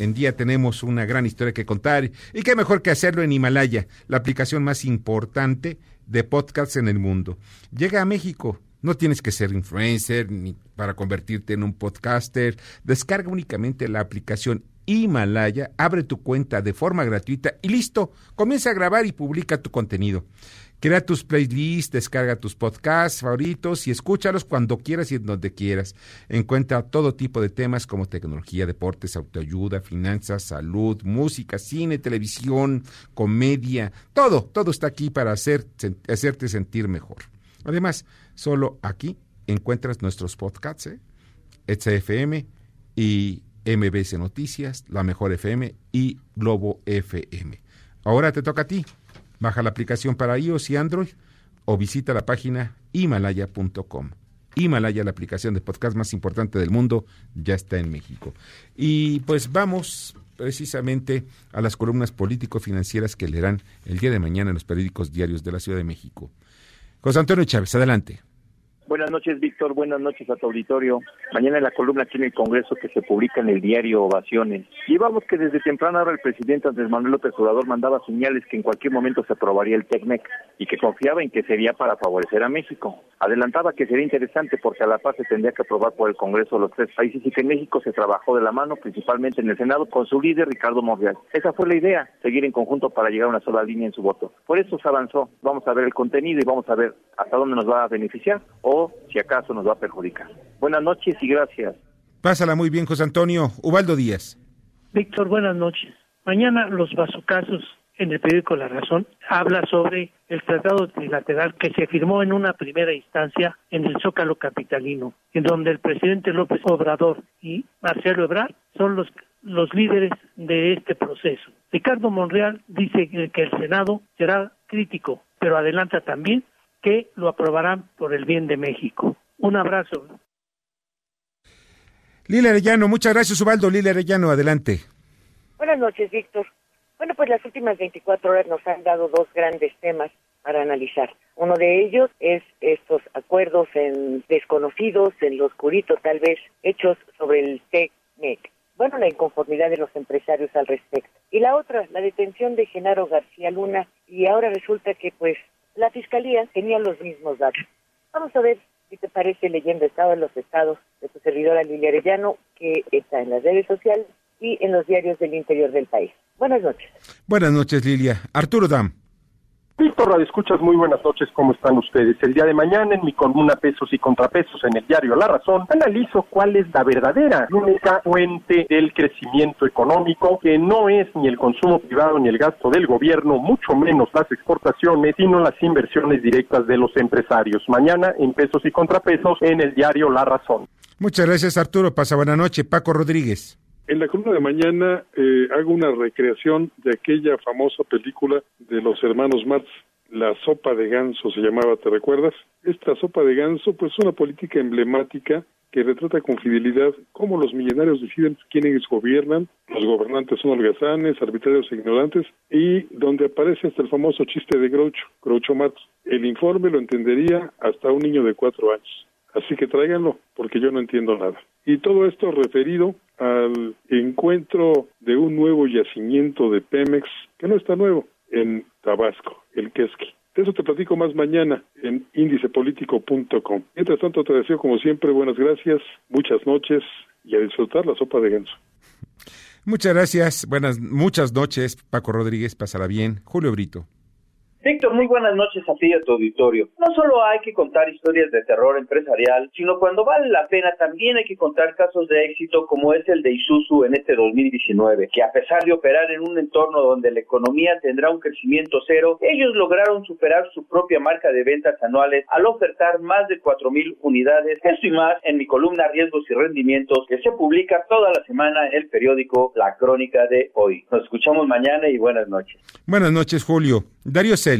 en día tenemos una gran historia que contar y qué mejor que hacerlo en Himalaya, la aplicación más importante de podcasts en el mundo. Llega a México. No tienes que ser influencer ni para convertirte en un podcaster. Descarga únicamente la aplicación Himalaya, abre tu cuenta de forma gratuita y listo, comienza a grabar y publica tu contenido. Crea tus playlists, descarga tus podcasts favoritos y escúchalos cuando quieras y en donde quieras. Encuentra todo tipo de temas como tecnología, deportes, autoayuda, finanzas, salud, música, cine, televisión, comedia. Todo, todo está aquí para hacer, hacerte sentir mejor. Además, solo aquí encuentras nuestros podcasts, ¿eh? Y MBS Noticias, La Mejor FM y Globo FM. Ahora te toca a ti. Baja la aplicación para iOS y Android o visita la página himalaya.com. Himalaya, la aplicación de podcast más importante del mundo, ya está en México. Y pues vamos precisamente a las columnas político-financieras que leerán el día de mañana en los periódicos diarios de la Ciudad de México. José Antonio Chávez, adelante. Buenas noches, Víctor. Buenas noches a tu auditorio. Mañana en la columna aquí en el Congreso que se publica en el diario Ovaciones. Llevamos que desde temprano hora el presidente Andrés Manuel López Obrador mandaba señales que en cualquier momento se aprobaría el TECMEC y que confiaba en que sería para favorecer a México. Adelantaba que sería interesante porque a la paz se tendría que aprobar por el Congreso de los tres países y que en México se trabajó de la mano, principalmente en el Senado, con su líder Ricardo Monreal. Esa fue la idea, seguir en conjunto para llegar a una sola línea en su voto. Por eso se avanzó. Vamos a ver el contenido y vamos a ver hasta dónde nos va a beneficiar o si acaso nos va a perjudicar. Buenas noches y gracias. Pásala muy bien, José Antonio. Ubaldo Díaz. Víctor, buenas noches. Mañana los vasocasos en el periódico La Razón habla sobre el tratado trilateral que se firmó en una primera instancia en el Zócalo Capitalino, en donde el presidente López Obrador y Marcelo Ebrard son los, los líderes de este proceso. Ricardo Monreal dice que el Senado será crítico, pero adelanta también que lo aprobarán por el bien de México. Un abrazo. Lila Arellano, muchas gracias, Ubaldo. Lila Arellano, adelante. Buenas noches, Víctor. Bueno, pues las últimas 24 horas nos han dado dos grandes temas para analizar. Uno de ellos es estos acuerdos en desconocidos, en lo oscurito tal vez, hechos sobre el TECMEC. Bueno, la inconformidad de los empresarios al respecto. Y la otra, la detención de Genaro García Luna, y ahora resulta que pues la fiscalía tenía los mismos datos. Vamos a ver si te parece leyendo Estado de los Estados de tu servidora Lilia Arellano, que está en las redes sociales y en los diarios del interior del país. Buenas noches. Buenas noches, Lilia. Arturo Dam. Víctor Radio Escuchas, muy buenas noches, ¿cómo están ustedes? El día de mañana en mi columna Pesos y Contrapesos en el diario La Razón, analizo cuál es la verdadera única fuente del crecimiento económico, que no es ni el consumo privado ni el gasto del gobierno, mucho menos las exportaciones, sino las inversiones directas de los empresarios. Mañana en Pesos y Contrapesos en el diario La Razón. Muchas gracias, Arturo. Pasa buena noche. Paco Rodríguez. En la columna de mañana eh, hago una recreación de aquella famosa película de los hermanos Marx, La sopa de ganso se llamaba, ¿te recuerdas? Esta sopa de ganso pues es una política emblemática que retrata con fidelidad cómo los millonarios deciden quiénes gobiernan, los gobernantes son holgazanes, arbitrarios e ignorantes, y donde aparece hasta el famoso chiste de Groucho, Groucho Marx. El informe lo entendería hasta un niño de cuatro años. Así que tráiganlo, porque yo no entiendo nada. Y todo esto referido al encuentro de un nuevo yacimiento de Pemex, que no está nuevo, en Tabasco, el Quesqui. De eso te platico más mañana en índicepolitico.com. Mientras tanto, te deseo como siempre buenas gracias, muchas noches y a disfrutar la sopa de ganso. Muchas gracias, buenas, muchas noches, Paco Rodríguez, pasará bien. Julio Brito. Víctor, muy buenas noches a ti y a tu auditorio. No solo hay que contar historias de terror empresarial, sino cuando vale la pena también hay que contar casos de éxito como es el de Isuzu en este 2019, que a pesar de operar en un entorno donde la economía tendrá un crecimiento cero, ellos lograron superar su propia marca de ventas anuales al ofertar más de 4.000 unidades. Esto y más en mi columna Riesgos y Rendimientos que se publica toda la semana en el periódico La Crónica de hoy. Nos escuchamos mañana y buenas noches. Buenas noches, Julio. Darío C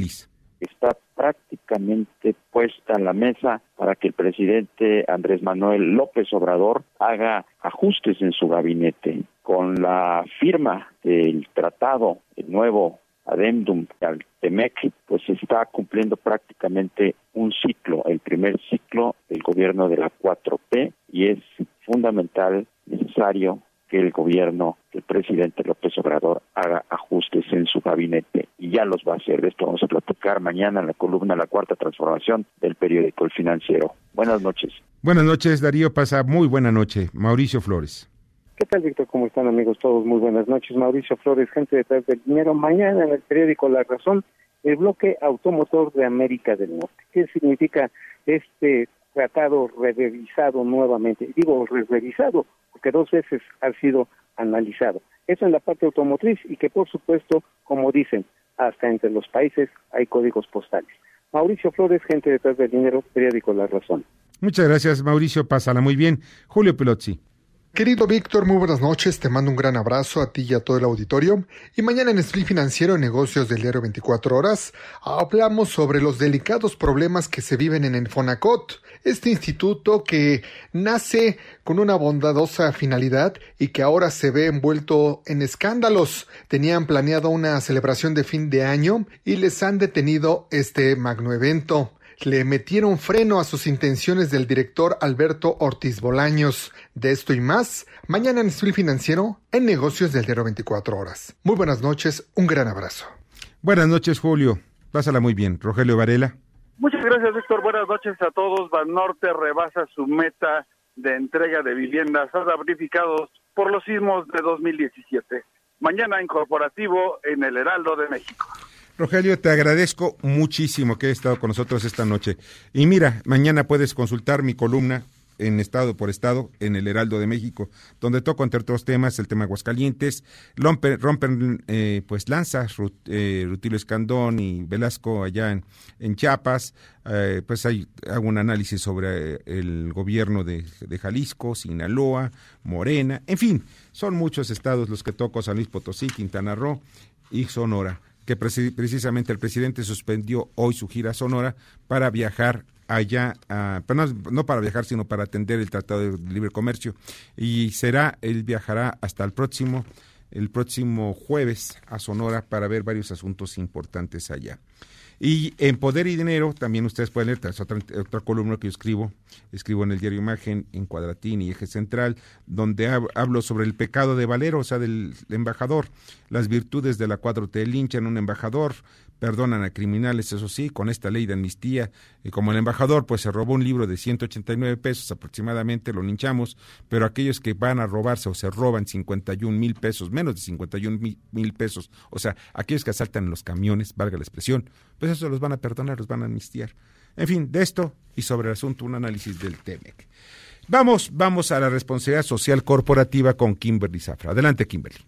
está prácticamente puesta en la mesa para que el presidente Andrés Manuel López Obrador haga ajustes en su gabinete. Con la firma del tratado, el nuevo adendum al TEMEC, pues está cumpliendo prácticamente un ciclo, el primer ciclo del gobierno de la 4P, y es fundamental, necesario que el gobierno el presidente López Obrador haga ajustes en su gabinete y ya los va a hacer. De esto vamos a platicar mañana en la columna La Cuarta Transformación del periódico El Financiero. Buenas noches. Buenas noches, Darío. Pasa muy buena noche. Mauricio Flores. ¿Qué tal, Víctor? ¿Cómo están, amigos? Todos muy buenas noches. Mauricio Flores, gente detrás del dinero. Mañana en el periódico La Razón, el bloque automotor de América del Norte. ¿Qué significa este tratado revisado nuevamente? Digo, revisado porque dos veces ha sido analizado. Eso en la parte automotriz y que por supuesto, como dicen, hasta entre los países hay códigos postales. Mauricio Flores, gente detrás del dinero, periódico La Razón. Muchas gracias, Mauricio. Pásala muy bien. Julio Pelozzi. Querido Víctor, muy buenas noches. Te mando un gran abrazo a ti y a todo el auditorio. Y mañana en Split Financiero Negocios del Diario 24 Horas hablamos sobre los delicados problemas que se viven en el Fonacot, este instituto que nace con una bondadosa finalidad y que ahora se ve envuelto en escándalos. Tenían planeado una celebración de fin de año y les han detenido este magno evento le metieron freno a sus intenciones del director Alberto Ortiz Bolaños. De esto y más, mañana en Street Financiero, en Negocios del Diario 24 Horas. Muy buenas noches, un gran abrazo. Buenas noches, Julio. Pásala muy bien. Rogelio Varela. Muchas gracias, Víctor. Buenas noches a todos. Banorte rebasa su meta de entrega de viviendas damnificados por los sismos de 2017. Mañana en Corporativo en el Heraldo de México. Rogelio, te agradezco muchísimo que hayas estado con nosotros esta noche. Y mira, mañana puedes consultar mi columna en Estado por Estado en el Heraldo de México, donde toco entre otros temas el tema Aguascalientes, rompen, rompen eh, pues lanzas, eh, Rutilio Escandón y Velasco allá en, en Chiapas, eh, pues hay, hago un análisis sobre el gobierno de, de, Jalisco, Sinaloa, Morena, en fin, son muchos estados los que toco, San Luis Potosí, Quintana Roo y Sonora que precisamente el presidente suspendió hoy su gira Sonora para viajar allá, no, para viajar, sino para atender el Tratado de Libre Comercio. Y será, él viajará hasta el próximo, el próximo jueves a Sonora para ver varios asuntos importantes allá. Y en Poder y Dinero, también ustedes pueden leer, es otra, otra columna que yo escribo, escribo en el diario Imagen, en Cuadratín y Eje Central, donde hablo sobre el pecado de Valero, o sea, del embajador, las virtudes de la 4T, linchan un embajador, perdonan a criminales, eso sí, con esta ley de amnistía, y como el embajador pues se robó un libro de 189 pesos aproximadamente, lo linchamos, pero aquellos que van a robarse o se roban 51 mil pesos, menos de 51 mil pesos, o sea, aquellos que asaltan los camiones, valga la expresión, pues eso los van a perdonar, los van a amnistiar. En fin, de esto y sobre el asunto un análisis del TEMEC. Vamos, vamos a la responsabilidad social corporativa con Kimberly Zafra. Adelante, Kimberly.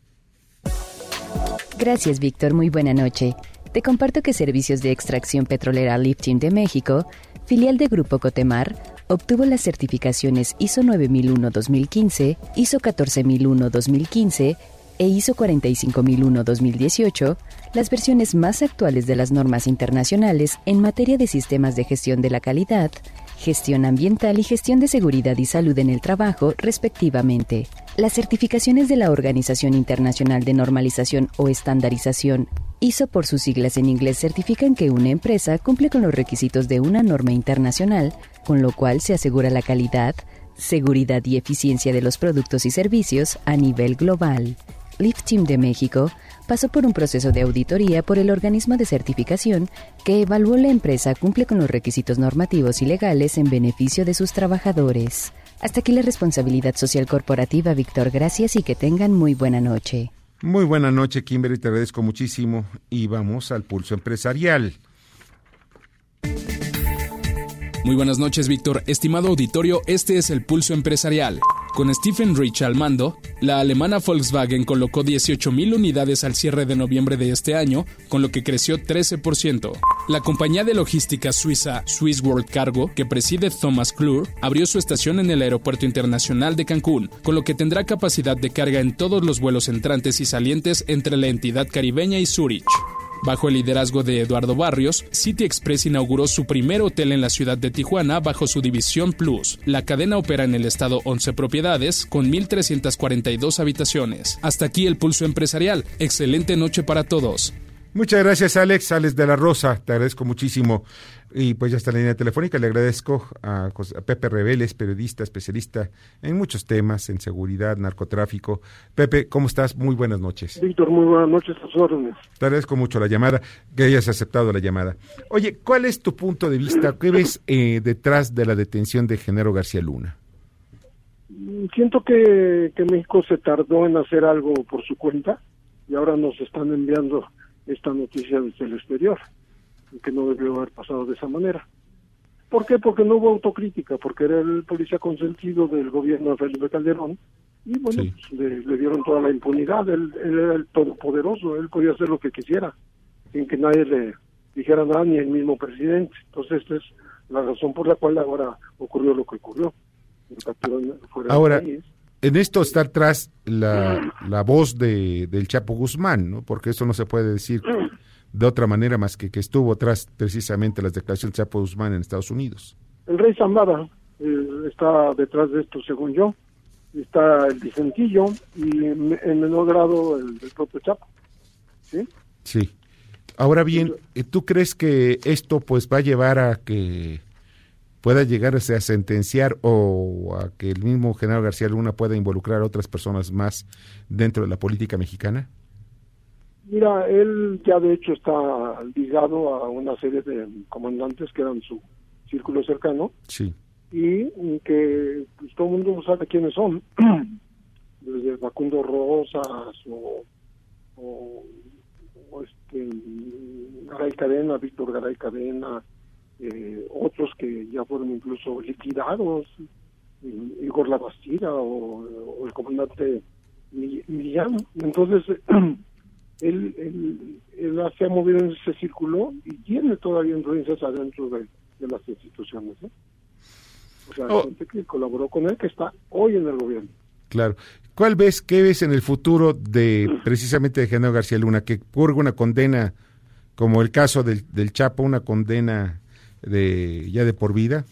Gracias, Víctor. Muy buena noche. Te comparto que Servicios de Extracción Petrolera Lifting de México, filial de Grupo Cotemar, obtuvo las certificaciones ISO 9001-2015, ISO 14001-2015 e ISO 45001-2018, las versiones más actuales de las normas internacionales en materia de sistemas de gestión de la calidad, gestión ambiental y gestión de seguridad y salud en el trabajo, respectivamente. Las certificaciones de la Organización Internacional de Normalización o Estandarización, ISO por sus siglas en inglés, certifican que una empresa cumple con los requisitos de una norma internacional, con lo cual se asegura la calidad, seguridad y eficiencia de los productos y servicios a nivel global. Lift Team de México pasó por un proceso de auditoría por el organismo de certificación que evaluó la empresa cumple con los requisitos normativos y legales en beneficio de sus trabajadores. Hasta aquí la responsabilidad social corporativa, Víctor. Gracias y que tengan muy buena noche. Muy buena noche, Kimberly. Te agradezco muchísimo. Y vamos al pulso empresarial. Muy buenas noches, Víctor. Estimado auditorio, este es el pulso empresarial. Con Stephen Rich al mando, la alemana Volkswagen colocó 18.000 unidades al cierre de noviembre de este año, con lo que creció 13%. La compañía de logística suiza Swiss World Cargo, que preside Thomas Klur, abrió su estación en el Aeropuerto Internacional de Cancún, con lo que tendrá capacidad de carga en todos los vuelos entrantes y salientes entre la entidad caribeña y Zurich. Bajo el liderazgo de Eduardo Barrios, City Express inauguró su primer hotel en la ciudad de Tijuana bajo su división Plus. La cadena opera en el estado 11 propiedades con 1.342 habitaciones. Hasta aquí el pulso empresarial. Excelente noche para todos. Muchas gracias, Alex. Alex de la Rosa, te agradezco muchísimo. Y pues ya está la línea telefónica. Le agradezco a, Pepe Reveles, periodista, especialista en muchos temas, en seguridad, narcotráfico. Pepe, ¿cómo estás? Muy buenas noches. Víctor, muy buenas noches, a sus órdenes. Te agradezco mucho la llamada, que hayas aceptado la llamada. Oye, ¿cuál es tu punto de vista? ¿Qué ves eh, detrás de la detención de Genaro García Luna? Siento que, que México se tardó en hacer algo por su cuenta y ahora nos están enviando esta noticia desde el exterior, que no debió haber pasado de esa manera. ¿Por qué? Porque no hubo autocrítica, porque era el policía consentido del gobierno de Felipe Calderón y bueno, pues, le, dieron toda la impunidad, él, era el todopoderoso, él podía hacer lo que quisiera, sin que nadie le dijera nada, ni el mismo presidente. Entonces, esta es la razón por la cual ahora ocurrió lo que ocurrió. Ahora, en esto está atrás la, la voz de, del Chapo Guzmán, ¿no? Porque eso no se puede decir (clears throat) de otra manera más que que estuvo atrás precisamente las declaraciones del Chapo Guzmán en Estados Unidos. El rey Zambada eh, está detrás de esto, según yo. Está el Vicentillo y en, menor grado el, el, propio Chapo. ¿Sí? Sí. Ahora bien, ¿tú crees que esto pues va a llevar a que pueda llegar a sentenciar o a que el mismo general García Luna pueda involucrar a otras personas más dentro de la política mexicana? Mira, él ya de hecho está ligado a una serie de comandantes que eran su círculo cercano. Sí. Y que pues, todo el mundo sabe quiénes son. (clears throat) Desde Facundo Rosas o, o, este, Garay Cadena, Víctor Garay Cadena, eh, otros que ya fueron incluso liquidados, Igor La Bastida o, el comandante Millán. Entonces, (clears throat) él, él, él, se ha movido en ese círculo y tiene todavía influencias adentro de, las instituciones. ¿eh? O sea, oh. gente que colaboró con él que está hoy en el gobierno. Claro. ¿Cuál ves, qué ves en el futuro de (clears throat) precisamente de Genaro García Luna? Que purga una condena, como el caso del, del Chapo, una condena de ya de por vida?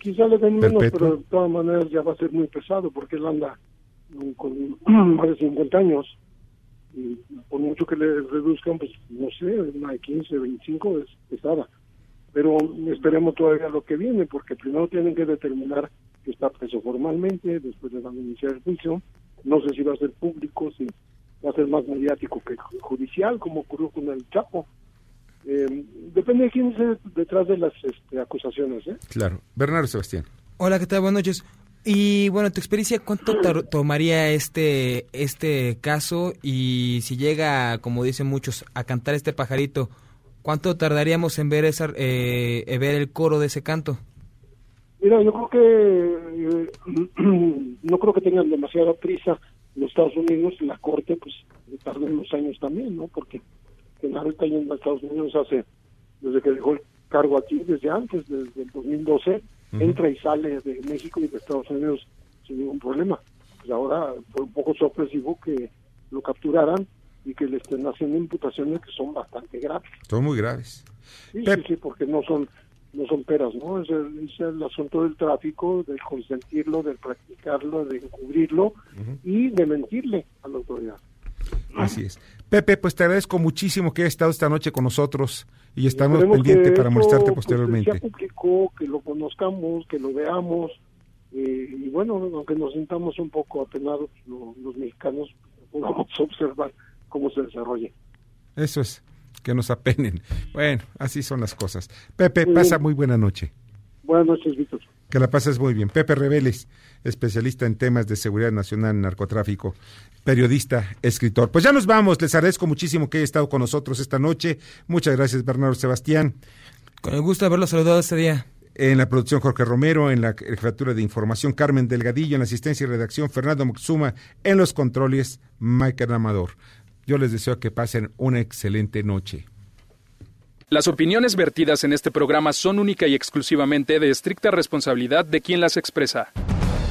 Quizá le den menos, pero de todas maneras ya va a ser muy pesado porque él anda con (clears throat) más de 50 años y por mucho que le reduzcan, pues no sé, una de 15, 25 es pesada. Pero esperemos todavía lo que viene porque primero tienen que determinar que está preso formalmente, después le van a iniciar el juicio. No sé si va a ser público, si va a ser más mediático que judicial, como ocurrió con el Chapo Eh, depende de quién esté detrás de las este, acusaciones. ¿eh? Claro. Bernardo Sebastián. Hola, ¿qué tal? Buenas noches. Y bueno, tu experiencia, ¿cuánto tomaría este este caso? Y si llega, como dicen muchos, a cantar este pajarito, ¿cuánto tardaríamos en ver esa, eh, ver el coro de ese canto? Mira, yo creo que eh, (clears throat) no creo que tengan demasiada prisa los Estados Unidos, la Corte, pues tardó unos años también, ¿no? Porque Genaro está yendo a Estados Unidos hace, desde que dejó el cargo aquí, desde antes, desde el 2012, entra y sale de México y de Estados Unidos sin ningún problema. Pues ahora fue un poco sorpresivo que lo capturaran y que le estén haciendo imputaciones que son bastante graves. Son muy graves. Sí, sí, sí, porque no son no son peras, ¿no? Es el, asunto del tráfico, de consentirlo, de practicarlo, de encubrirlo y de mentirle a la autoridad. Así es. Pepe, pues te agradezco muchísimo que hayas estado esta noche con nosotros y estamos pendientes para molestarte pues, posteriormente. que sea público, que lo conozcamos, que lo veamos eh, y bueno, aunque nos sintamos un poco apenados los mexicanos, podamos observar cómo se desarrolla. Eso es que nos apenen. Bueno, así son las cosas. Pepe, pasa muy buena noche. Buenas noches, Víctor. Que la pases muy bien. Pepe Reveles, especialista en temas de seguridad nacional, narcotráfico, periodista, escritor. Pues ya nos vamos. Les agradezco muchísimo que haya estado con nosotros esta noche. Muchas gracias, Bernardo Sebastián. Con el gusto de haberlo saludado este día. En la producción Jorge Romero, en la jefatura de información Carmen Delgadillo, en la asistencia y redacción Fernando Moxuma, en los controles Michael Amador. Yo les deseo que pasen una excelente noche. Las opiniones vertidas en este programa son única y exclusivamente de estricta responsabilidad de quien las expresa.